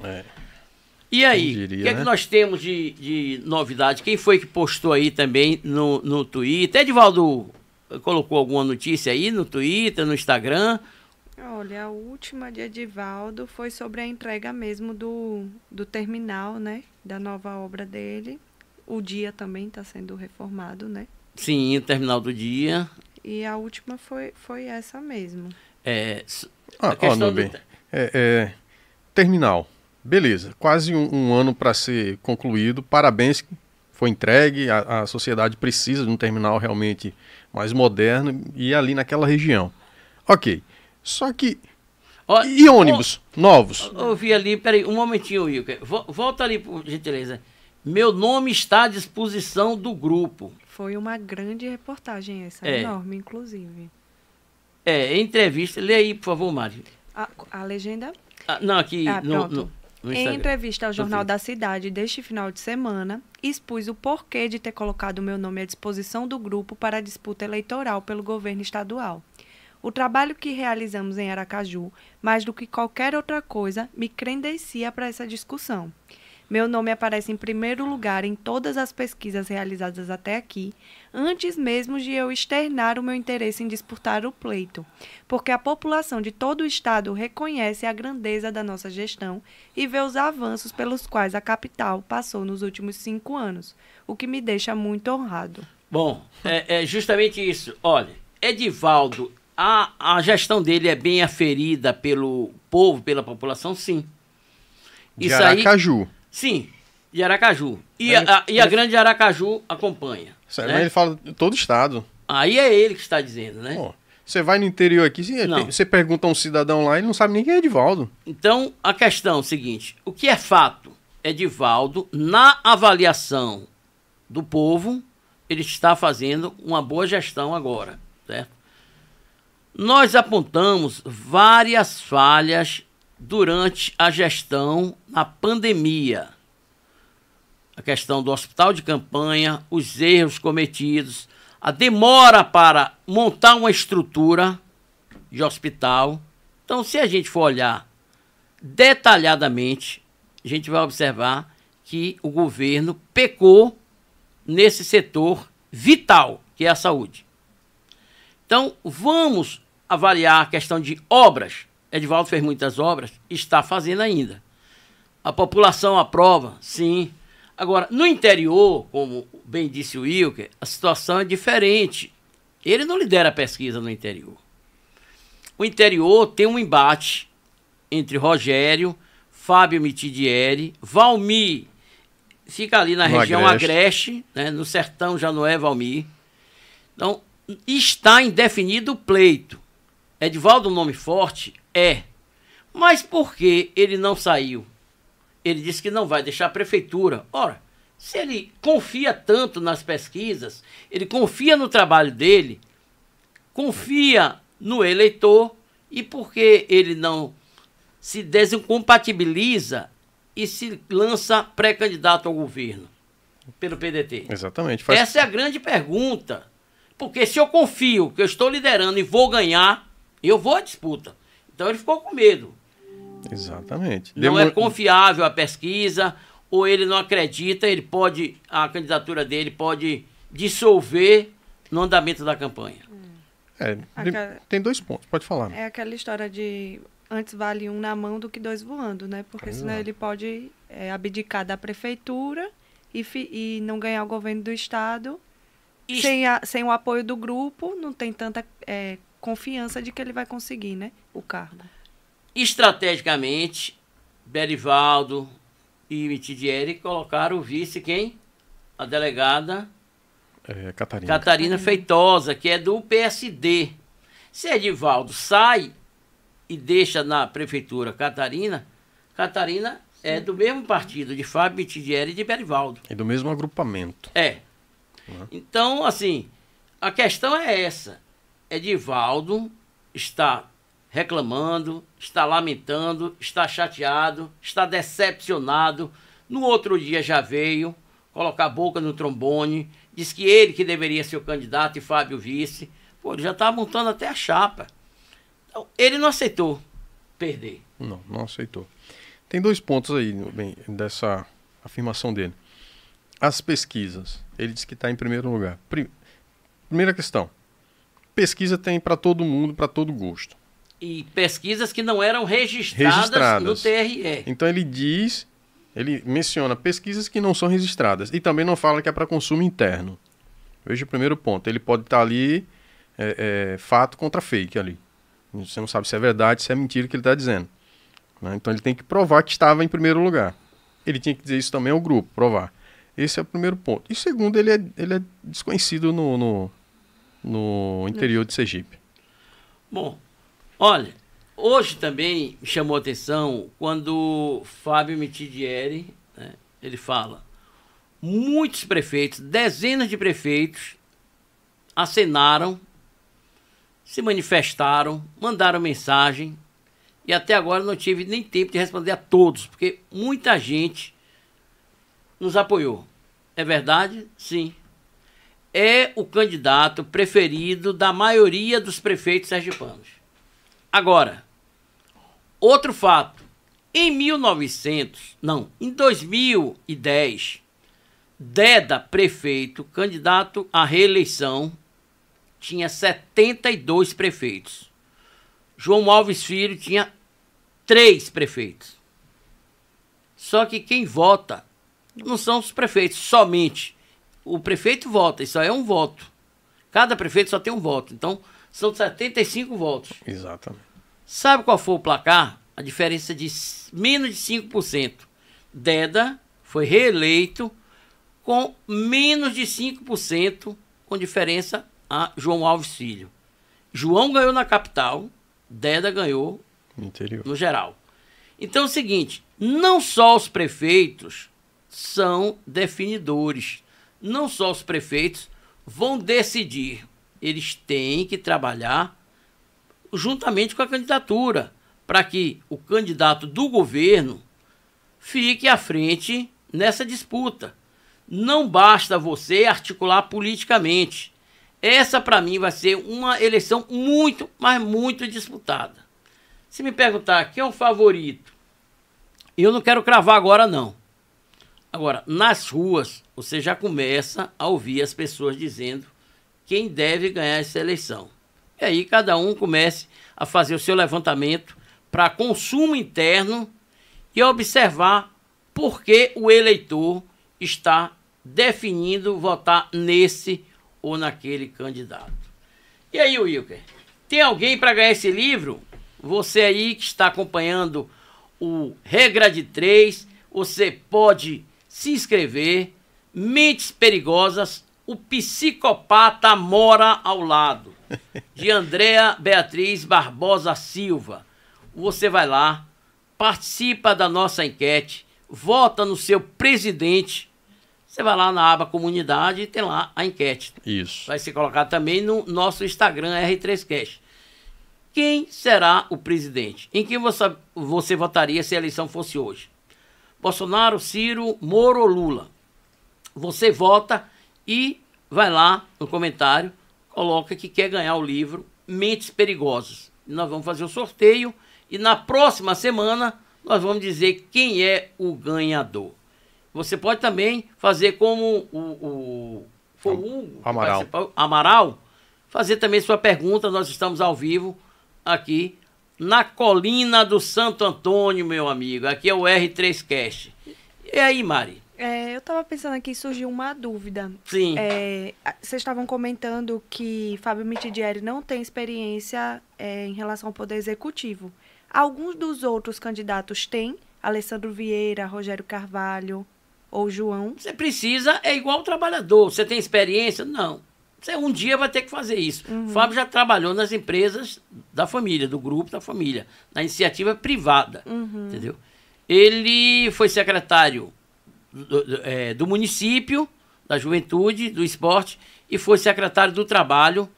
É. E aí, o que é né? que nós temos de, de novidade? Quem foi que postou aí também no, no Twitter? Edivaldo colocou alguma notícia aí no Twitter, no Instagram? Olha, a última de Edivaldo foi sobre a entrega mesmo do, do terminal, né? Da nova obra dele. O dia também está sendo reformado, né? Sim, o terminal do dia. E a última foi, foi essa mesmo. É, s- Ah, a ó, questão Nubi, do- é, é, terminal. Beleza, quase um, um ano para ser concluído. Parabéns, foi entregue. A, a sociedade precisa de um terminal realmente mais moderno e ali naquela região. Ok. Só que. Ó, E ônibus novos? ó, Eu vi ali, peraí, um momentinho, Wilker. Vo- Volta ali, por gentileza. Meu nome está à disposição do grupo. Foi uma grande reportagem essa, É. enorme, inclusive. É, entrevista. Lê aí, por favor, Mário. A, a legenda Ah, não, aqui Ah, no, pronto. no, no Em entrevista ao Jornal da Cidade deste final de semana, expus o porquê de ter colocado meu nome à disposição do grupo para a disputa eleitoral pelo governo estadual. O trabalho que realizamos em Aracaju, mais do que qualquer outra coisa, me credencia para essa discussão. Meu nome aparece em primeiro lugar em todas as pesquisas realizadas até aqui, antes mesmo de eu externar o meu interesse em disputar o pleito, porque a população de todo o estado reconhece a grandeza da nossa gestão e vê os avanços pelos quais a capital passou nos últimos cinco anos, o que me deixa muito honrado. Bom, é, é justamente isso. Olha, Edivaldo, a, a gestão dele é bem aferida pelo povo, pela população, sim. De Isso aí, Aracaju. Sim, de Aracaju. E, Ele- a, e a ele- grande Aracaju acompanha. Sério, né? mas ele fala de todo o estado. Aí é ele que está dizendo, né? Você vai no interior aqui, você, você pergunta a um cidadão lá, ele não sabe nem quem é Edivaldo. Então, a questão é o seguinte: o que é fato? Edivaldo, na avaliação do povo, ele está fazendo uma boa gestão agora, certo? Nós apontamos várias falhas durante a gestão na pandemia. A questão do hospital de campanha, os erros cometidos, a demora para montar uma estrutura de hospital. Então, se a gente for olhar detalhadamente, a gente vai observar que o governo pecou nesse setor vital, que é a saúde. Então, vamos avaliar a questão de obras. Edivaldo fez muitas obras, está fazendo ainda. A população aprova, sim. Agora, no interior, como bem disse o Wilker, a situação é diferente. Ele não lidera a pesquisa no interior. O interior tem um embate entre Rogério, Fábio Mitidieri, Valmir, fica ali na No região Agreste. Agreste, né? no sertão já não é Valmir. Então, está indefinido o pleito. Edivaldo, um nome forte? É. Mas por que ele não saiu? Ele disse que não vai deixar a prefeitura. Ora, se ele confia tanto nas pesquisas, ele confia no trabalho dele, confia no eleitor, e por que ele não se desincompatibiliza e se lança pré-candidato ao governo pelo PDT? Exatamente. Faz... Essa é a grande pergunta. Porque se eu confio que eu estou liderando e vou ganhar, eu vou à disputa. Então ele ficou com medo. Exatamente. Não Demo- é confiável a pesquisa, ou ele não acredita, ele pode, a candidatura dele pode dissolver no andamento da campanha. É, de- Aquela- Tem dois pontos, pode falar. É aquela história de antes vale um na mão do que dois voando, né? Porque senão Exato. ele pode é, abdicar da prefeitura e, fi- e não ganhar o governo do estado. Isso- Sem, a- sem o apoio do grupo, não tem tanta é, confiança de que ele vai conseguir, né? O cargo. Estrategicamente, Berivaldo e Mitidieri colocaram o vice quem? A delegada É, Catarina. Catarina Feitosa, que é do PSD. Se Edivaldo sai e deixa na prefeitura Catarina, Catarina é do mesmo partido, de Fábio Mitidieri e de Berivaldo. E do mesmo agrupamento. É. Então, assim, a questão é essa. Edivaldo está reclamando, está lamentando, está chateado, está decepcionado. No outro dia já veio colocar a boca no trombone, diz que ele que deveria ser o candidato e Fábio vice. Pô, ele já estava montando até a chapa. Então, ele não aceitou perder. Não, não aceitou. Tem dois pontos aí bem, dessa afirmação dele. As pesquisas. Ele diz que está em primeiro lugar. Pri- Primeira questão. Pesquisa tem para todo mundo, para todo gosto. E pesquisas que não eram registradas, Registradas. no TRE. Então ele diz, ele menciona pesquisas que não são registradas e também não fala que é para consumo interno. Veja o primeiro ponto. Ele pode estar ali é, é, fato contra fake ali. Você não sabe se é verdade, se é mentira o que ele está dizendo. né? Então ele tem que provar que estava em primeiro lugar. Ele tinha que dizer isso também ao grupo, provar. Esse é o primeiro ponto. E segundo, ele é, ele é desconhecido no, no, no interior de Sergipe. Bom, olha, hoje também me chamou a atenção quando Fábio Mitidieri, né, ele fala, muitos prefeitos, dezenas de prefeitos, acenaram, se manifestaram, mandaram mensagem e até agora não tive nem tempo de responder a todos, porque muita gente nos apoiou. É verdade? Sim. É o candidato preferido da maioria dos prefeitos sergipanos. Agora, outro fato. Em 1900, não, em 2010, Deda, prefeito, candidato à reeleição, tinha 72 prefeitos. João Alves Filho tinha três prefeitos. Só que quem vota não são os prefeitos somente. O prefeito vota, isso é um voto. Cada prefeito só tem um voto. Então, são 75 votos. Exatamente. Sabe qual foi o placar? A diferença de menos de 5%. Deda foi reeleito com menos de 5%, com diferença a João Alves Filho. João ganhou na capital, Deda ganhou Interior. no geral. Então é o seguinte, não só os prefeitos são definidores, não só os prefeitos vão decidir, eles têm que trabalhar juntamente com a candidatura, para que o candidato do governo fique à frente nessa disputa. Não basta você articular politicamente. Essa, para mim, vai ser uma eleição muito, mas muito disputada. Se me perguntar quem é o favorito, eu não quero cravar agora, não. Agora, nas ruas, você já começa a ouvir as pessoas dizendo quem deve ganhar essa eleição. E aí cada um comece a fazer o seu levantamento para consumo interno e observar por que o eleitor está definindo votar nesse ou naquele candidato. E aí, Wilker, tem alguém para ganhar esse livro? Você aí que está acompanhando o Regra de Três, você pode se inscrever. Mentes Perigosas, o psicopata mora ao lado. De Andréa Beatriz Barbosa Silva. Você vai lá, participa da nossa enquete, vota no seu presidente. Você vai lá na aba comunidade e tem lá a enquete. Isso. Vai ser colocado também no nosso Instagram R3Cash. Quem será o presidente? Em quem você, você votaria se a eleição fosse hoje? Bolsonaro, Ciro, Moro ou Lula? Você vota e vai lá no comentário, coloca que quer ganhar o livro Mentes Perigosas. Nós vamos fazer o sorteio e na próxima semana nós vamos dizer quem é o ganhador. Você pode também fazer como o, o, foi o Hugo, Amaral. Amaral, fazer também sua pergunta. Nós estamos ao vivo aqui na colina do Santo Antônio, meu amigo. Aqui é o R3Cast. E aí, Mari? É, eu estava pensando aqui, surgiu uma dúvida. Sim. É, vocês estavam comentando que Fábio Mitidieri não tem experiência é, em relação ao Poder Executivo. Alguns dos outros candidatos têm, Alessandro Vieira, Rogério Carvalho ou João. Você precisa, é igual o trabalhador. Você tem experiência? Não. Você um dia vai ter que fazer isso. Uhum. O Fábio já trabalhou nas empresas da família, do grupo da família, na iniciativa privada. Uhum. Entendeu? Ele foi secretário do, do- é, do município, da juventude, do esporte, e foi secretário do trabalho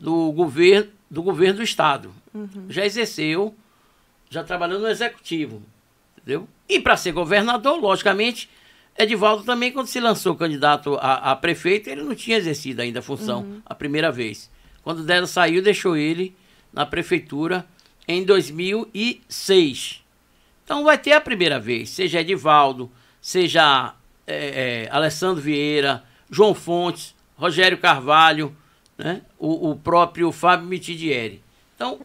do governo do, governo do estado. Já exerceu, já trabalhou no executivo. Entendeu? E para ser governador, logicamente, Edivaldo também, quando se lançou candidato a, a prefeito, ele não tinha exercido ainda a função a primeira vez. Quando dela saiu, deixou ele na prefeitura em 2006. Então vai ter a primeira vez, seja Edivaldo, seja é, é, Alessandro Vieira, João Fontes, Rogério Carvalho, né? o, o próprio Fábio Mitidieri. Então,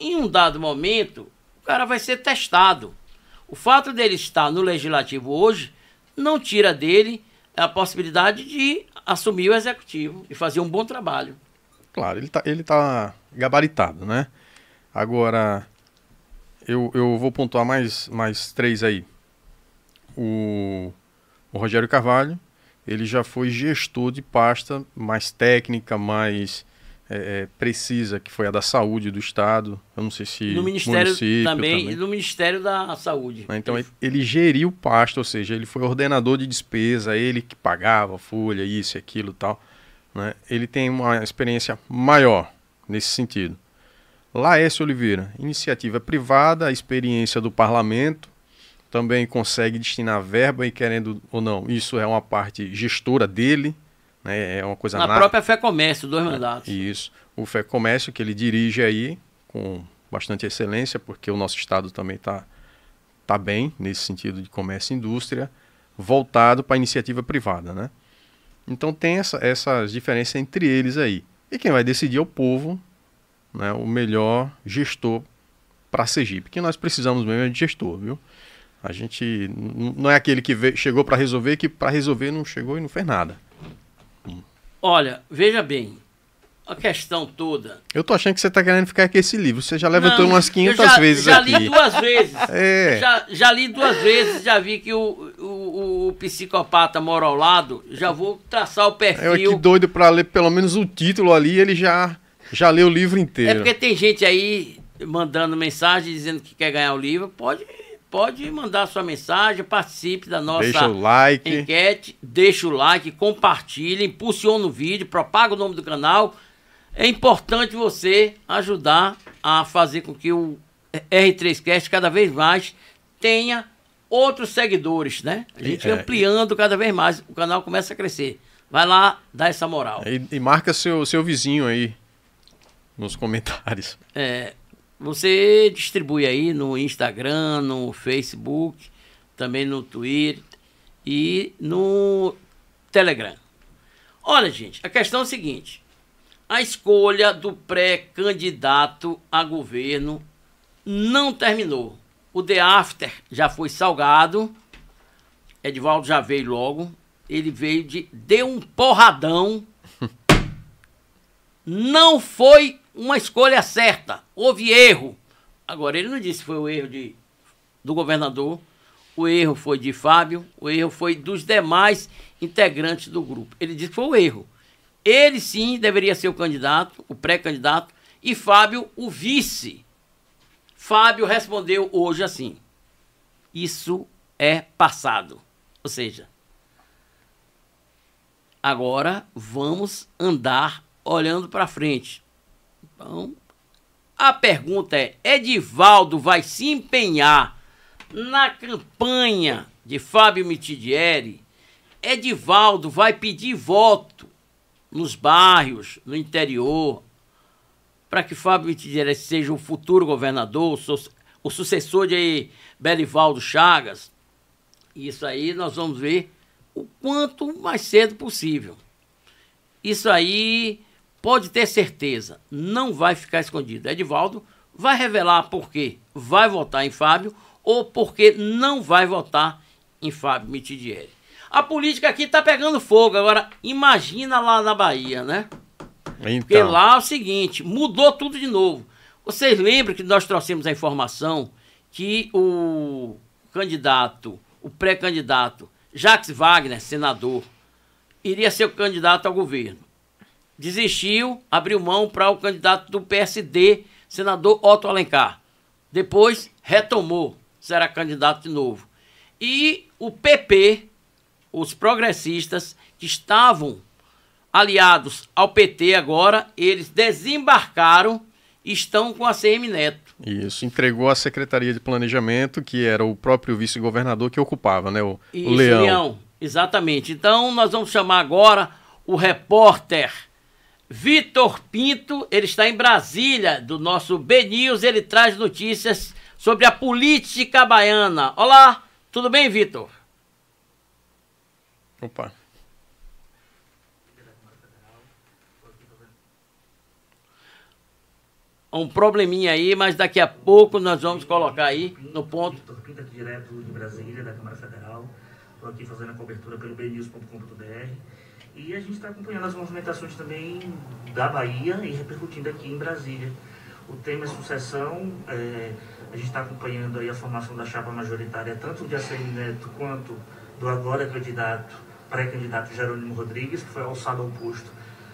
em um dado momento, o cara vai ser testado. O fato dele estar no legislativo hoje não tira dele a possibilidade de assumir o executivo e fazer um bom trabalho. Claro, ele tá, ele tá gabaritado, né? Agora, eu, eu vou pontuar mais, mais três aí. O, o Rogério Carvalho, ele já foi gestor de pasta mais técnica, mais é, é, precisa, que foi a da saúde do Estado. Eu não sei se No Ministério município também, e no Ministério da Saúde. Né, Então ele, ele geriu o pasto, ou seja, ele foi ordenador de despesa, ele que pagava folha, isso e aquilo tal. Né? Ele tem uma experiência maior nesse sentido. Laércio Oliveira, iniciativa privada, experiência do parlamento, também consegue destinar verba e querendo ou não, isso é uma parte gestora dele, né? é uma coisa Na na- própria Fé Comércio, dois mandatos. isso. O Fé Comércio, que ele dirige aí com bastante excelência, porque o nosso estado também está tá bem nesse sentido de comércio e indústria, voltado para a iniciativa privada, né? Então tem essa, essas diferenças entre eles aí. E quem vai decidir é o povo, né? o melhor gestor para Sergipe. Que nós precisamos mesmo é de gestor, viu? A gente não é aquele que vê- chegou para resolver, que para resolver não chegou e não fez nada. Olha, veja bem, a questão toda. Eu tô achando que você tá querendo ficar com esse livro. Você já levantou Não, umas eu 500 já, vezes já aqui. li duas vezes. É. Já, já li duas vezes, já vi que o, o, o psicopata mora ao lado. Já vou traçar o Eu perfil. aqui doido pra ler pelo menos o título ali, ele já já leu o livro É inteiro. porque tem gente aí mandando mensagem dizendo que quer ganhar o livro. Pode, pode mandar sua mensagem, participe da nossa Deixa o like. enquete, deixa o like, compartilha, impulsiona o vídeo, propaga o nome do canal. É importante você ajudar a fazer com que o R3Cast cada vez mais tenha outros seguidores, né? A gente é, ampliando cada vez mais, o canal começa a crescer. Vai lá, dá essa moral. E, e marca seu, seu vizinho aí nos comentários. É, você distribui aí no Instagram, no Facebook, também no Twitter e no Telegram. Olha, gente, a questão é a seguinte: a escolha do pré-candidato a governo não terminou. O The After já foi salgado. Edvaldo já veio logo. Ele veio de. Deu um porradão. Não foi uma escolha certa. Houve erro. Agora, ele não disse que foi o erro de, do governador. O erro foi de Fábio. O erro foi dos demais integrantes do grupo. Ele disse que foi o erro. Ele sim deveria ser o candidato, o pré-candidato, e Fábio o vice. Fábio respondeu hoje assim: Isso é passado. Ou seja, agora vamos andar olhando para frente. Então, a pergunta é: Edivaldo vai se empenhar na campanha de Fábio Mitidieri? Edivaldo vai pedir voto nos bairros, no interior, para que Fábio Mitidieri seja o futuro governador, o su- o sucessor de Belivaldo Chagas? Isso aí nós vamos ver o quanto mais cedo possível. Isso aí pode ter certeza, não vai ficar escondido. Edivaldo vai revelar por quê vai votar em Fábio ou porque não vai votar em Fábio Mitidieri. A política aqui está pegando fogo. Agora, imagina lá na Bahia, né? Porque Então, lá é o seguinte, mudou tudo de novo. Vocês lembram que nós trouxemos a informação que o candidato, o pré-candidato, Jacques Wagner, senador, iria ser o candidato ao governo. Desistiu, abriu mão para o candidato do PSD, senador Otto Alencar. Depois retomou, será candidato de novo. E o PP, os progressistas que estavam aliados ao PT agora, eles desembarcaram e estão com a CM Neto. isso, entregou a Secretaria de Planejamento, que era o próprio vice-governador que ocupava, né? O, o Isso, Leão. Exatamente. Então nós vamos chamar agora o repórter Vitor Pinto. Ele está em Brasília, do nosso B News. Ele traz notícias sobre a política baiana. Olá, tudo bem, Vitor? Opa. Um probleminha aí, mas daqui a pouco nós vamos colocar aí no ponto. Vitor Pinto, aqui direto de Brasília, da Câmara Federal. Estou aqui fazendo a cobertura pelo bnews.com.br. E a gente está acompanhando as movimentações também da Bahia e repercutindo aqui em Brasília. O tema é sucessão. é, a gente está acompanhando aí a formação da chapa majoritária, tanto de ACM Neto quanto do agora candidato, pré-candidato Jerônimo Rodrigues, que foi alçado ao posto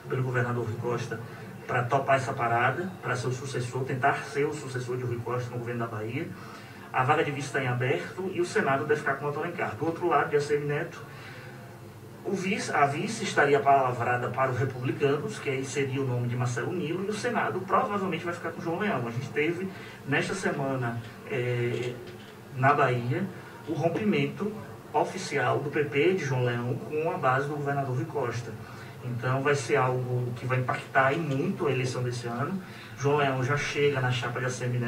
pelo governador Rui Costa para topar essa parada, para ser o sucessor, tentar ser o sucessor de Rui Costa no governo da Bahia. A vaga de vice está em aberto e o Senado deve ficar com o Otto Alencar. Do outro lado, de ACM Neto, vice, a vice estaria palavrada para os republicanos, que aí seria o nome de Marcelo Nilo, e o Senado provavelmente vai ficar com João Leão. A gente teve, nesta semana, é, na Bahia, o rompimento oficial do PP de João Leão com a base do governador Rui Costa. Então vai ser algo que vai impactar muito a eleição desse ano. João Leão já chega na chapa de ACM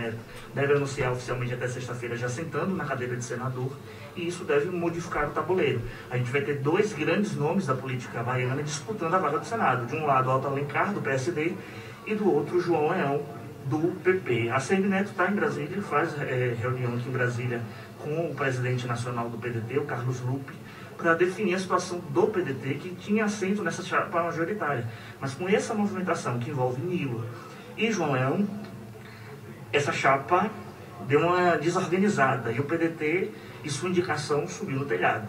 deve anunciar oficialmente até sexta-feira, já sentando na cadeira de senador, e isso deve modificar o tabuleiro. A gente vai ter dois grandes nomes da política baiana disputando a vaga do Senado. De um lado, Alto Alencar, do PSD, e do outro, João Leão, do PP. A ACM Neto está em Brasília, faz é, reunião aqui em Brasília com o presidente nacional do PDT, o Carlos Lupe, para definir a situação do PDT, que tinha assento nessa chapa majoritária. Mas com essa movimentação que envolve Nilo e João Leão, essa chapa deu uma desorganizada e o PDT e sua indicação subiu no telhado.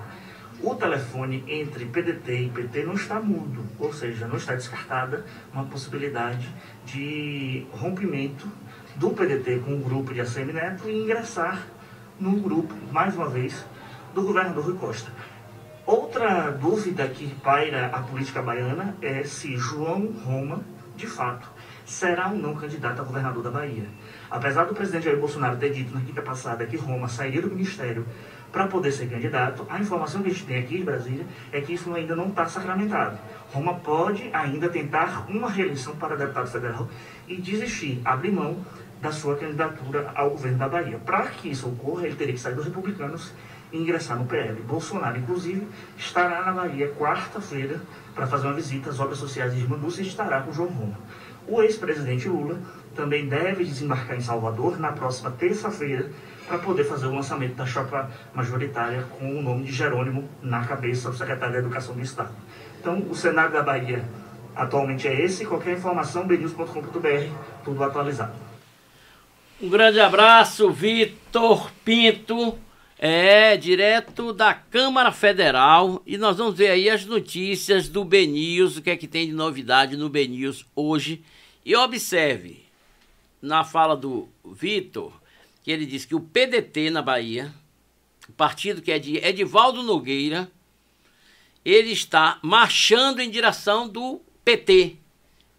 O telefone entre PDT e PT não está mudo, ou seja, não está descartada uma possibilidade de rompimento do PDT com o grupo de ACM Neto e ingressar no grupo, mais uma vez, do governador Rui Costa. Outra dúvida que paira a política baiana é se João Roma, de fato, será ou não candidato a governador da Bahia. Apesar do presidente Jair Bolsonaro ter dito na quinta passada que Roma sairia do ministério para poder ser candidato, a informação que a gente tem aqui de Brasília é que isso ainda não está sacramentado. Roma pode ainda tentar uma reeleição para deputado federal e desistir, abrir mão da sua candidatura ao governo da Bahia. Para que isso ocorra, ele teria que sair dos republicanos e ingressar no PL. Bolsonaro, inclusive, estará na Bahia quarta-feira para fazer uma visita às obras sociais de Irmã Lúcia e estará com João Roma. O ex-presidente Lula também deve desembarcar em Salvador na próxima terça-feira para poder fazer o lançamento da chapa majoritária com o nome de Jerônimo na cabeça do secretário da Educação do Estado. Então, o cenário da Bahia atualmente é esse. Qualquer informação, bnews.com.br, tudo atualizado. Um grande abraço, Vitor Pinto, é direto da Câmara Federal. E nós vamos ver aí as notícias do BNews, o que é que tem de novidade no BNews hoje. E observe, na fala do Vitor, que ele diz que o PDT na Bahia, o partido que é de Edivaldo Nogueira, ele está marchando em direção do PT.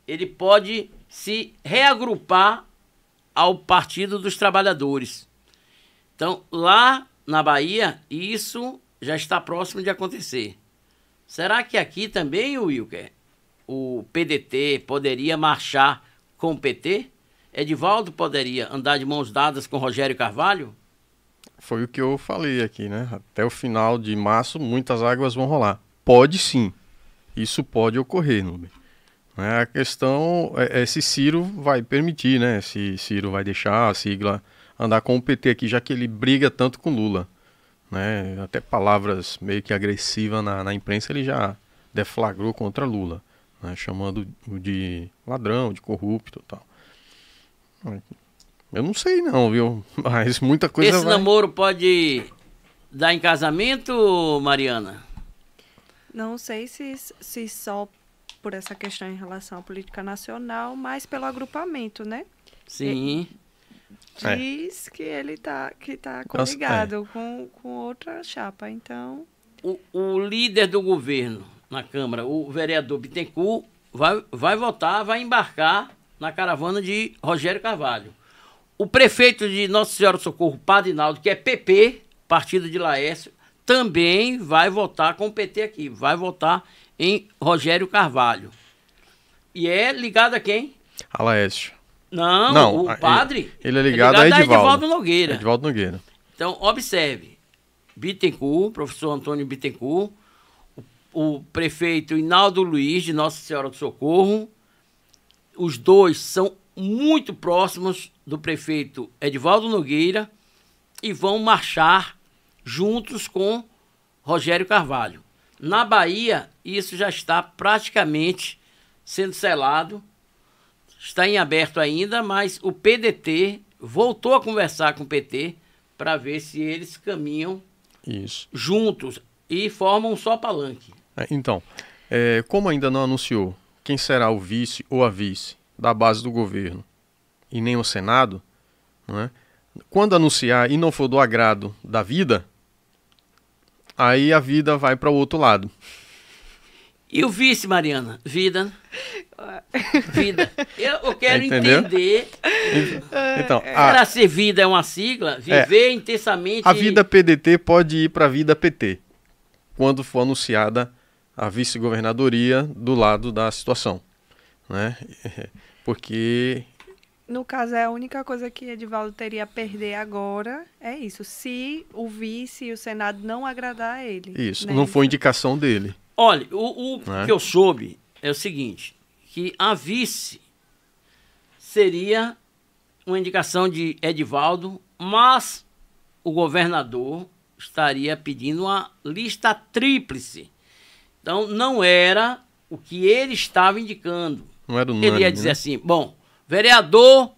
Ele pode se reagrupar ao Partido dos Trabalhadores. Então, lá na Bahia, isso já está próximo de acontecer. Será que aqui também, Wilker, o PDT poderia marchar com o PT? Edivaldo poderia andar de mãos dadas com Rogério Carvalho? Foi o que eu falei aqui, né? Até o final de março, muitas águas vão rolar. Pode sim. Isso pode ocorrer, Nubem. Né? A questão é, é se Ciro vai permitir, né? Se Ciro vai deixar a sigla andar com o PT aqui, já que ele briga tanto com Lula. Né? Até palavras meio que agressivas na, na imprensa ele já deflagrou contra Lula, né? chamando de ladrão, de corrupto e tal. Eu não sei não, viu? Mas muita coisa Esse vai... namoro pode dar em casamento, Mariana? Não sei se, se só por essa questão em relação à política nacional, mas pelo agrupamento, né? Sim. É. Diz que ele tá, que tá Nossa, coligado com, com outra chapa, então... O, o líder do governo na Câmara, o vereador Bittencourt, vai, vai votar, vai embarcar na caravana de Rogério Carvalho. O prefeito de Nossa Senhora do Socorro, Padinaldo, que é PP, partido de Laércio, também vai votar com o PT aqui. Vai votar em Rogério Carvalho. E é ligado a quem? A Laércio. Não, Não, o padre. ele é ligado a Edivaldo. Nogueira. Edivaldo Nogueira. Então, observe. Bittencourt, professor Antônio Bittencourt, o, o prefeito Hinaldo Luiz, de Nossa Senhora do Socorro, os dois são muito próximos do prefeito Edivaldo Nogueira e vão marchar juntos com Rogério Carvalho. Na Bahia, isso já está praticamente sendo selado, está em aberto ainda, mas o PDT voltou a conversar com o PT para ver se eles caminham Isso. juntos e formam um só palanque. É, Então, é, como ainda não anunciou quem será o vice ou a vice da base do governo e nem o Senado, não é? quando anunciar e não for do agrado da vida, aí a vida vai para o outro lado. E o vice, Mariana? Vida. Vida. Eu, eu quero Entendeu? entender. Então, Para a, ser vida é uma sigla, viver intensamente. a vida PDT pode ir para a vida PT, quando for anunciada a vice-governadoria do lado da situação. Né? Porque No caso, é a única coisa que Edivaldo teria a perder agora é isso. Se o vice e o Senado não agradar a ele. isso, né? não foi indicação dele. Olha, o, o Né? que eu soube é o seguinte: que a vice seria uma indicação de Edivaldo, mas o governador estaria pedindo uma lista tríplice. Então, não era o que ele estava indicando. Não era Ele ia dizer né? assim: bom, vereador.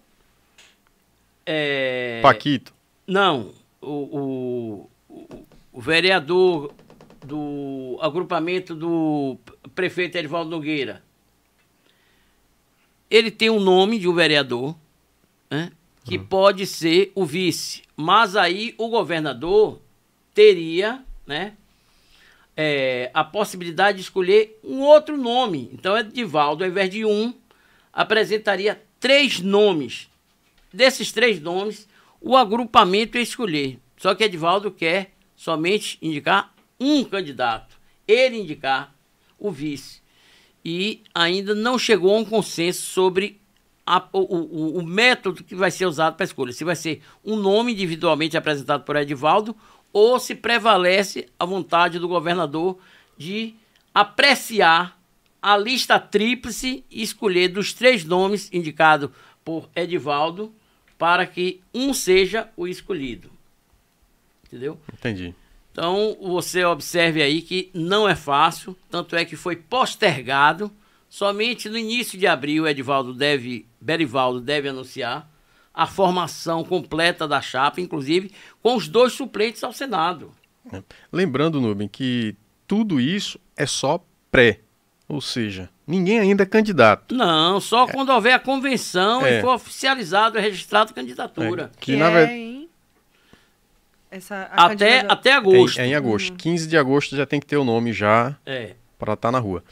é, Paquito. não, o, o, o- o vereador do agrupamento do prefeito Edivaldo Nogueira, ele tem o nome de um vereador, né, que pode ser o vice, mas aí o governador teria, né, é, a possibilidade de escolher um outro nome. Então, Edivaldo, ao invés de um, apresentaria três nomes. Desses três nomes, o agrupamento ia escolher. Só que Edivaldo quer somente indicar um candidato. Ele indicar o vice. E ainda não chegou a um consenso sobre a- o, o- o método que vai ser usado para a escolha. Se vai ser um nome individualmente apresentado por Edivaldo ou se prevalece a vontade do governador de apreciar a lista tríplice e escolher dos três nomes indicados por Edivaldo para que um seja o escolhido. Entendeu? Entendi. Então, você observe aí que não é fácil, tanto é que foi postergado. Somente no início de abril, Edivaldo deve, Berivaldo deve anunciar a formação completa da chapa, inclusive com os dois suplentes ao Senado. Lembrando, Nubem, que tudo isso é só pré. Ou seja, ninguém ainda é candidato. Não, só quando houver a convenção É. e for oficializado e registrado a candidatura. Que, Que na é verdade em... Essa, a Até, candidata- até é, agosto. é em agosto. 15 de agosto já tem que ter o nome já É. para estar na rua.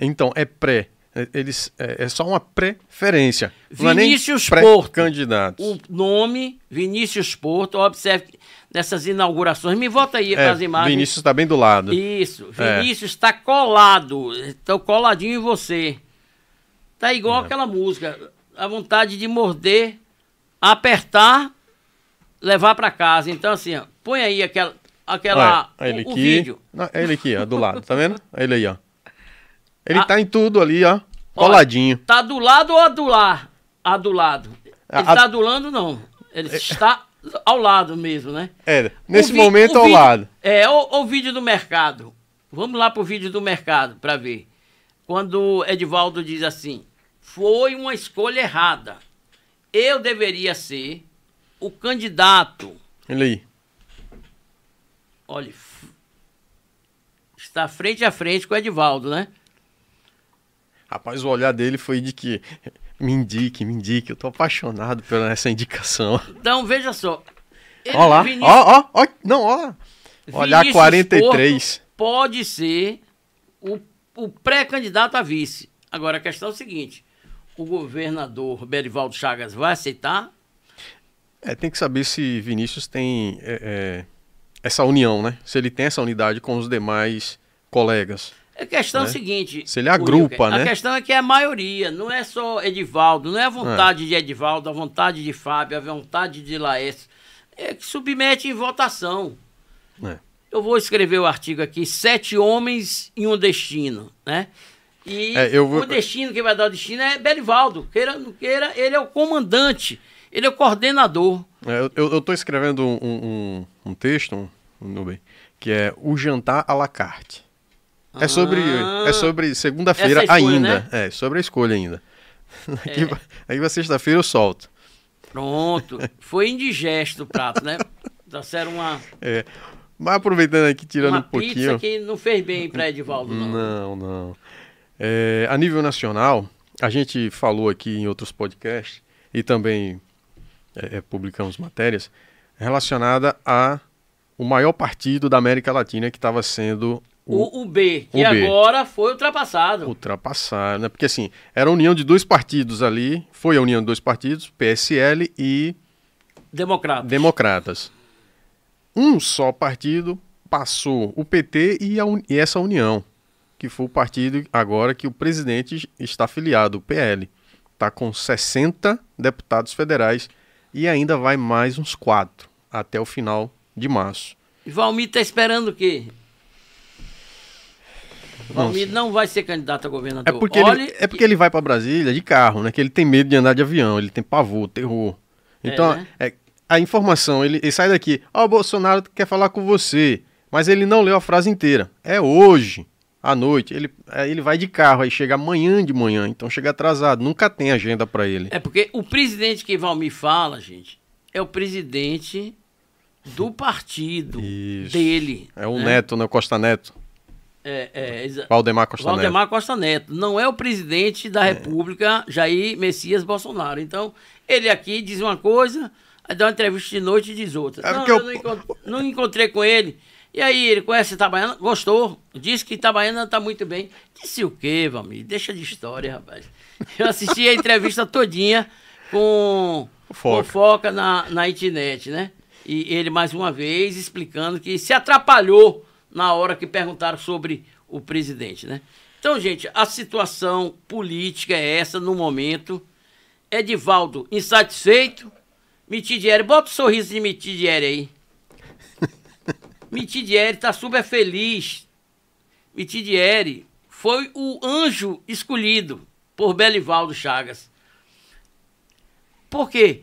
Então, é pré. É- Eles, é, é só uma preferência. É Vinícius Porto. pré-candidatos. O nome, Vinícius Porto, observe nessas inaugurações. Me volta aí É, para as imagens. Vinícius está bem do lado. Isso, É. Vinícius está colado, estou coladinho em você. Tá igual É. aquela música, a vontade de morder, apertar, levar para casa. Então assim, ó, põe aí aquela, aquela Olha, ele o, o aqui. vídeo. Não, é ele aqui, ó, do lado, tá vendo? É Ele aí, ó. Ele Ah. tá em tudo ali, ó. Coladinho. Tá do lado ou adular? Adulado. Ele A- está a- adulando não. Ele está ao lado mesmo, né? É, nesse vi- momento o ao vídeo- lado. É, o, o vídeo do mercado. Vamos lá pro vídeo do mercado para ver. Quando Edivaldo diz assim: foi uma escolha errada. Eu deveria ser o candidato. Ele aí. Olha, está frente a frente com o Edivaldo, né? Rapaz, o olhar dele foi de que me indique, me indique, eu tô apaixonado por essa indicação. Então veja só. Ó lá, ó, ó, ó, não, ó lá. Olhar Vinícius 43. Porto pode ser o, o pré-candidato a vice. Agora a questão é o seguinte: o governador Berivaldo Chagas vai aceitar? É, tem que saber se Vinícius tem é, é, essa união, né? Se ele tem essa unidade com os demais colegas. A questão é Né? o seguinte. Se ele agrupa, Wilker, né? A questão é que é a maioria, não é só Edivaldo, não é a vontade de Edivaldo, a vontade de Fábio, a vontade de Laércio. É que submete em votação. É. Eu vou escrever o artigo aqui: Sete Homens e um Destino, né? E É, vou- o destino, quem vai dar o destino é Berivaldo. Queira não queira, ele é o comandante, ele é o coordenador. É, eu, tô escrevendo um, um, um texto, um, Nubem, que é o jantar à la carte. É sobre, Ah. é sobre segunda-feira escolha, ainda. né? É, sobre a escolha ainda. Aqui, É. aí vai sexta-feira eu solto. Pronto. Foi indigesto o prato, né? Trouxeram uma, É. Mas aproveitando aqui, tirando um pouquinho. pizza que não fez bem para Edivaldo, não. Não, não. É, a nível nacional, a gente falou aqui em outros podcasts e também é, é, publicamos matérias relacionada a o maior partido da América Latina que estava sendo o, O, B, que o B. agora foi ultrapassado. ultrapassado, né? Porque assim, era a união de dois partidos ali, foi a união de dois partidos, PSL e Democrata. Democratas. Um só partido passou o PT e, un- e essa união, que foi o partido agora que o presidente está afiliado, o PL. Está com 60 deputados federais e ainda vai mais uns quatro até o final de março. E Valmir tá esperando o quê? Valmir não vai ser candidato a É governador. porque, Olhe ele, é porque ele vai para Brasília de carro, né? Que ele tem medo de andar de avião, ele tem pavor, terror. Então, né? é, a informação, ele, ele sai daqui, ó, o Bolsonaro quer falar com você, mas ele não leu a frase inteira. É hoje, à noite. Ele, aí ele vai de carro, aí chega amanhã de manhã, então chega atrasado, nunca tem agenda para ele. É porque o presidente que Valmir fala, gente, é o presidente do partido Isso. dele. É o né? Neto, né? Costa Neto. É, é, Valdemar Costa Neto. Valdemar Costa Neto. Não é o presidente da República, Jair Messias Bolsonaro. Então, ele aqui diz uma coisa, aí dá uma entrevista de noite e diz outra. É não, eu eu- não, encont- não encontrei com ele. E aí, ele conhece Itabaiana? Gostou. Disse que Itabaiana tá muito bem. Disse o quê, Valmir? Deixa de história, rapaz. Eu assisti a entrevista todinha com Fofoca. fofoca na, na internet, né? E ele, mais uma vez, explicando que se atrapalhou na hora que perguntaram sobre o presidente, né? Então, gente, a situação política é essa no momento. Edivaldo insatisfeito. Mitidieri, bota o sorriso de Mitidieri aí. Mitidieri tá super feliz. Mitidieri foi o anjo escolhido por Belivaldo Chagas. Por quê?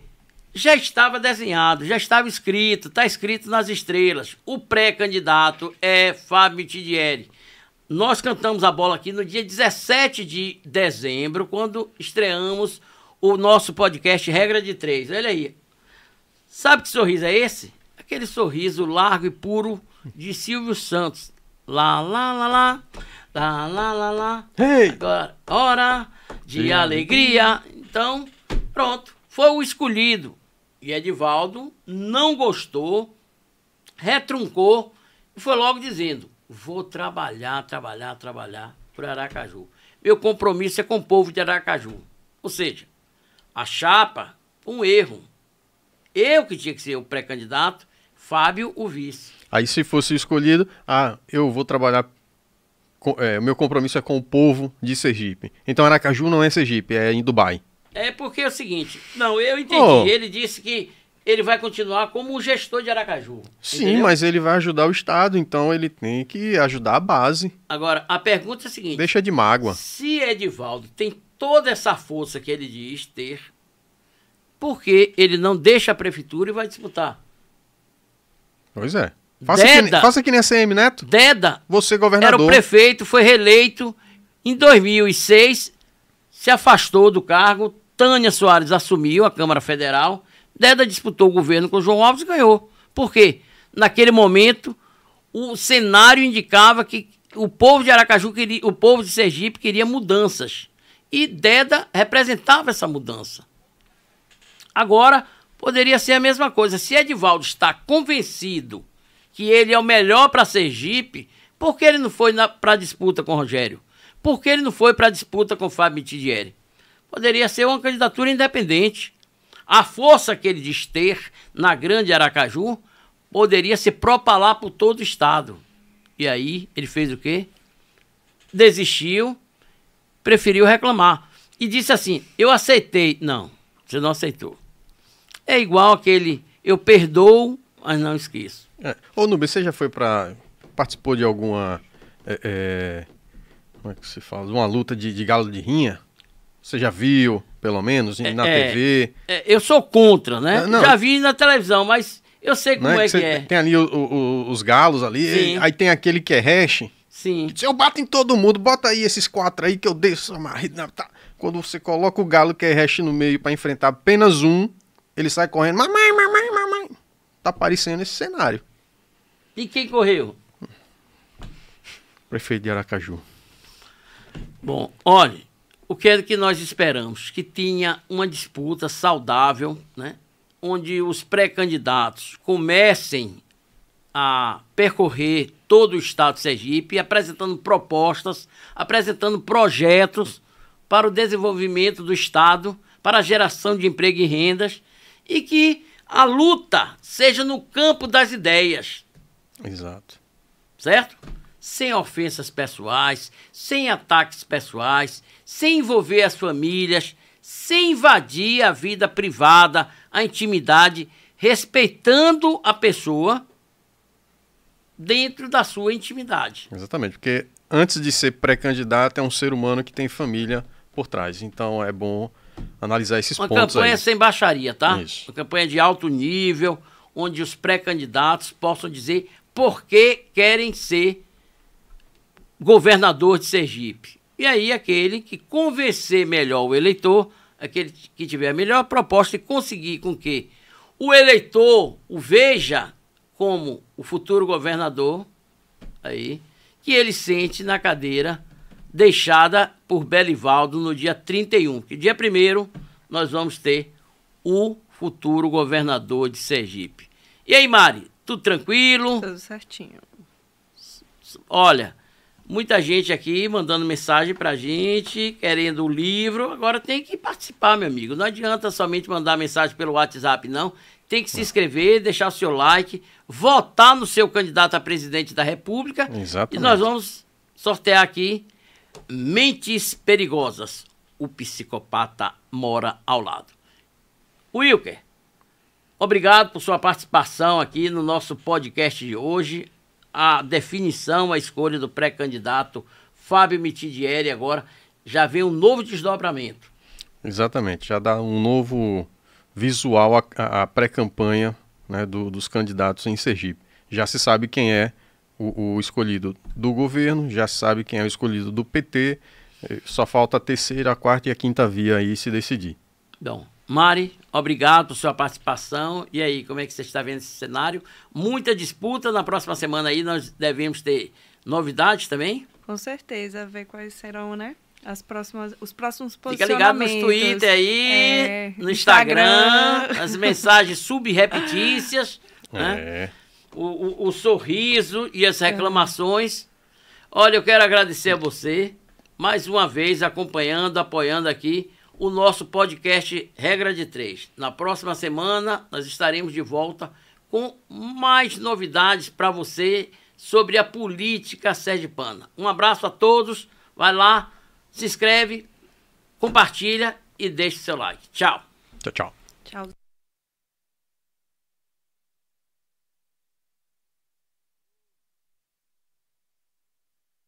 Já estava desenhado, já estava escrito, está escrito nas estrelas. O pré-candidato é Fábio Mitidieri. Nós cantamos a bola aqui no dia 17 de dezembro, quando estreamos o nosso podcast Regra de Três. Olha aí. Sabe que sorriso é esse? Aquele sorriso largo e puro de Silvio Santos. Lá, lá, lá, lá. Lá, lá, lá, lá. Hey! Agora, hora de De alegria. Então, pronto. Foi o escolhido. E Edivaldo não gostou, retruncou e foi logo dizendo: vou trabalhar, trabalhar, trabalhar por Aracaju. Meu compromisso é com o povo de Aracaju. Ou seja, a chapa, um erro. Eu que tinha que ser o pré-candidato, Fábio o vice. Aí se fosse escolhido, ah, eu vou trabalhar. Com, é, meu compromisso é com o povo de Sergipe. Então Aracaju não é Sergipe, é em Dubai. É porque é o seguinte, não, eu entendi. Oh. Ele disse que ele vai continuar como um gestor de Aracaju. Sim, entendeu? mas ele vai ajudar o Estado, então ele tem que ajudar a base. Agora, a pergunta é a seguinte: Deixa de mágoa. se Edivaldo tem toda essa força que ele diz ter, por que ele não deixa a prefeitura e vai disputar? Pois é. Faça que, Deda. faça que nem a CM Neto. Deda Você era governador. o prefeito, foi reeleito em 2006, se afastou do cargo. Tânia Soares assumiu a Câmara Federal. Deda disputou o governo com João Alves e ganhou. Por quê? Naquele momento, o cenário indicava que o povo de Aracaju, queria, o povo de Sergipe queria mudanças. E Deda representava essa mudança. Agora, poderia ser a mesma coisa. Se Edivaldo está convencido que ele é o melhor para Sergipe, por que ele não foi para a disputa com Rogério? Por que ele não foi para a disputa com Fábio Mitidieri? Poderia ser uma candidatura independente. A força que ele diz ter na grande Aracaju poderia se propalar por todo o estado. E aí ele fez o quê? Desistiu, preferiu reclamar. E disse assim: Eu aceitei. Não, você não aceitou. É igual aquele eu perdoo, mas não esqueço. É. Ô, Nubes, você já foi pra. participou de alguma. é, é, como é que se fala? Uma luta de, de galo de rinha? Você já viu, pelo menos, na é, TV? É, eu sou contra, né? Não. Já vi na televisão, mas eu sei como Não é que é. Tem ali o- o- os galos ali, Sim. aí tem aquele que é hash. Sim. Eu bato em todo mundo, bota aí esses quatro aí que eu desço a marrida. Não, tá. Quando você coloca o galo que é hash no meio pra enfrentar apenas um, ele sai correndo. Mamãe, mamãe, mamãe. Tá aparecendo esse cenário. E quem correu? Prefeito de Aracaju. Bom, olha, o que é que nós esperamos? Que tinha uma disputa saudável, né? onde os pré-candidatos comecem a percorrer todo o estado de Sergipe, apresentando propostas, apresentando projetos para o desenvolvimento do estado, para a geração de emprego e rendas, e que a luta seja no campo das ideias. Exato. Certo? Sem ofensas pessoais, sem ataques pessoais, sem envolver as famílias, sem invadir a vida privada, a intimidade, respeitando a pessoa dentro da sua intimidade. Exatamente, porque antes de ser pré-candidato é um ser humano que tem família por trás. Então é bom analisar esses Uma pontos campanha aí. sem baixaria, tá? Isso. Uma campanha de alto nível, onde os pré-candidatos possam dizer por que querem ser governador de Sergipe. E aí aquele que convencer melhor o eleitor, aquele que tiver a melhor proposta e conseguir com que o eleitor o veja como o futuro governador, aí, que ele sente na cadeira deixada por Belivaldo no dia 31. Que dia 1 nós vamos ter o futuro governador de Sergipe. E aí, Mari, tudo tranquilo? Tudo certinho. Olha, muita gente aqui mandando mensagem pra gente, querendo o livro. Agora tem que participar, meu amigo. Não adianta somente mandar mensagem pelo WhatsApp, não. Tem que se inscrever, deixar o seu like, votar no seu candidato a presidente da República. Exatamente. E nós vamos sortear aqui Mentes Perigosas. O psicopata mora ao lado. Wilker, obrigado por sua participação aqui no nosso podcast de hoje. A definição, a escolha do pré-candidato Fábio Mitidieri agora já vem um novo desdobramento. Exatamente, já dá um novo visual à, pré-campanha né, do- dos candidatos em Sergipe. Já se sabe quem é o, o escolhido do governo, já se sabe quem é o escolhido do PT, eh, só falta a terceira, a quarta e a quinta via aí se decidir. Bom, Mari, obrigado por sua participação. E aí, como é que você está vendo esse cenário? Muita disputa. Na próxima semana aí nós devemos ter novidades também. Com certeza, ver quais serão, né? As próximas, os próximos Fica posicionamentos. ligado nos Twitter aí, É, no Instagram, Instagram. as mensagens subrepetícias, né? É, o, o- o sorriso e as reclamações. Olha, eu quero agradecer a você, mais uma vez, acompanhando, apoiando aqui o nosso podcast Regra de Três. Na próxima semana, nós estaremos de volta com mais novidades para você sobre a política sergipana. Um abraço a todos, vai lá, se inscreve, compartilha e deixe seu like. Tchau. tchau, tchau. Tchau.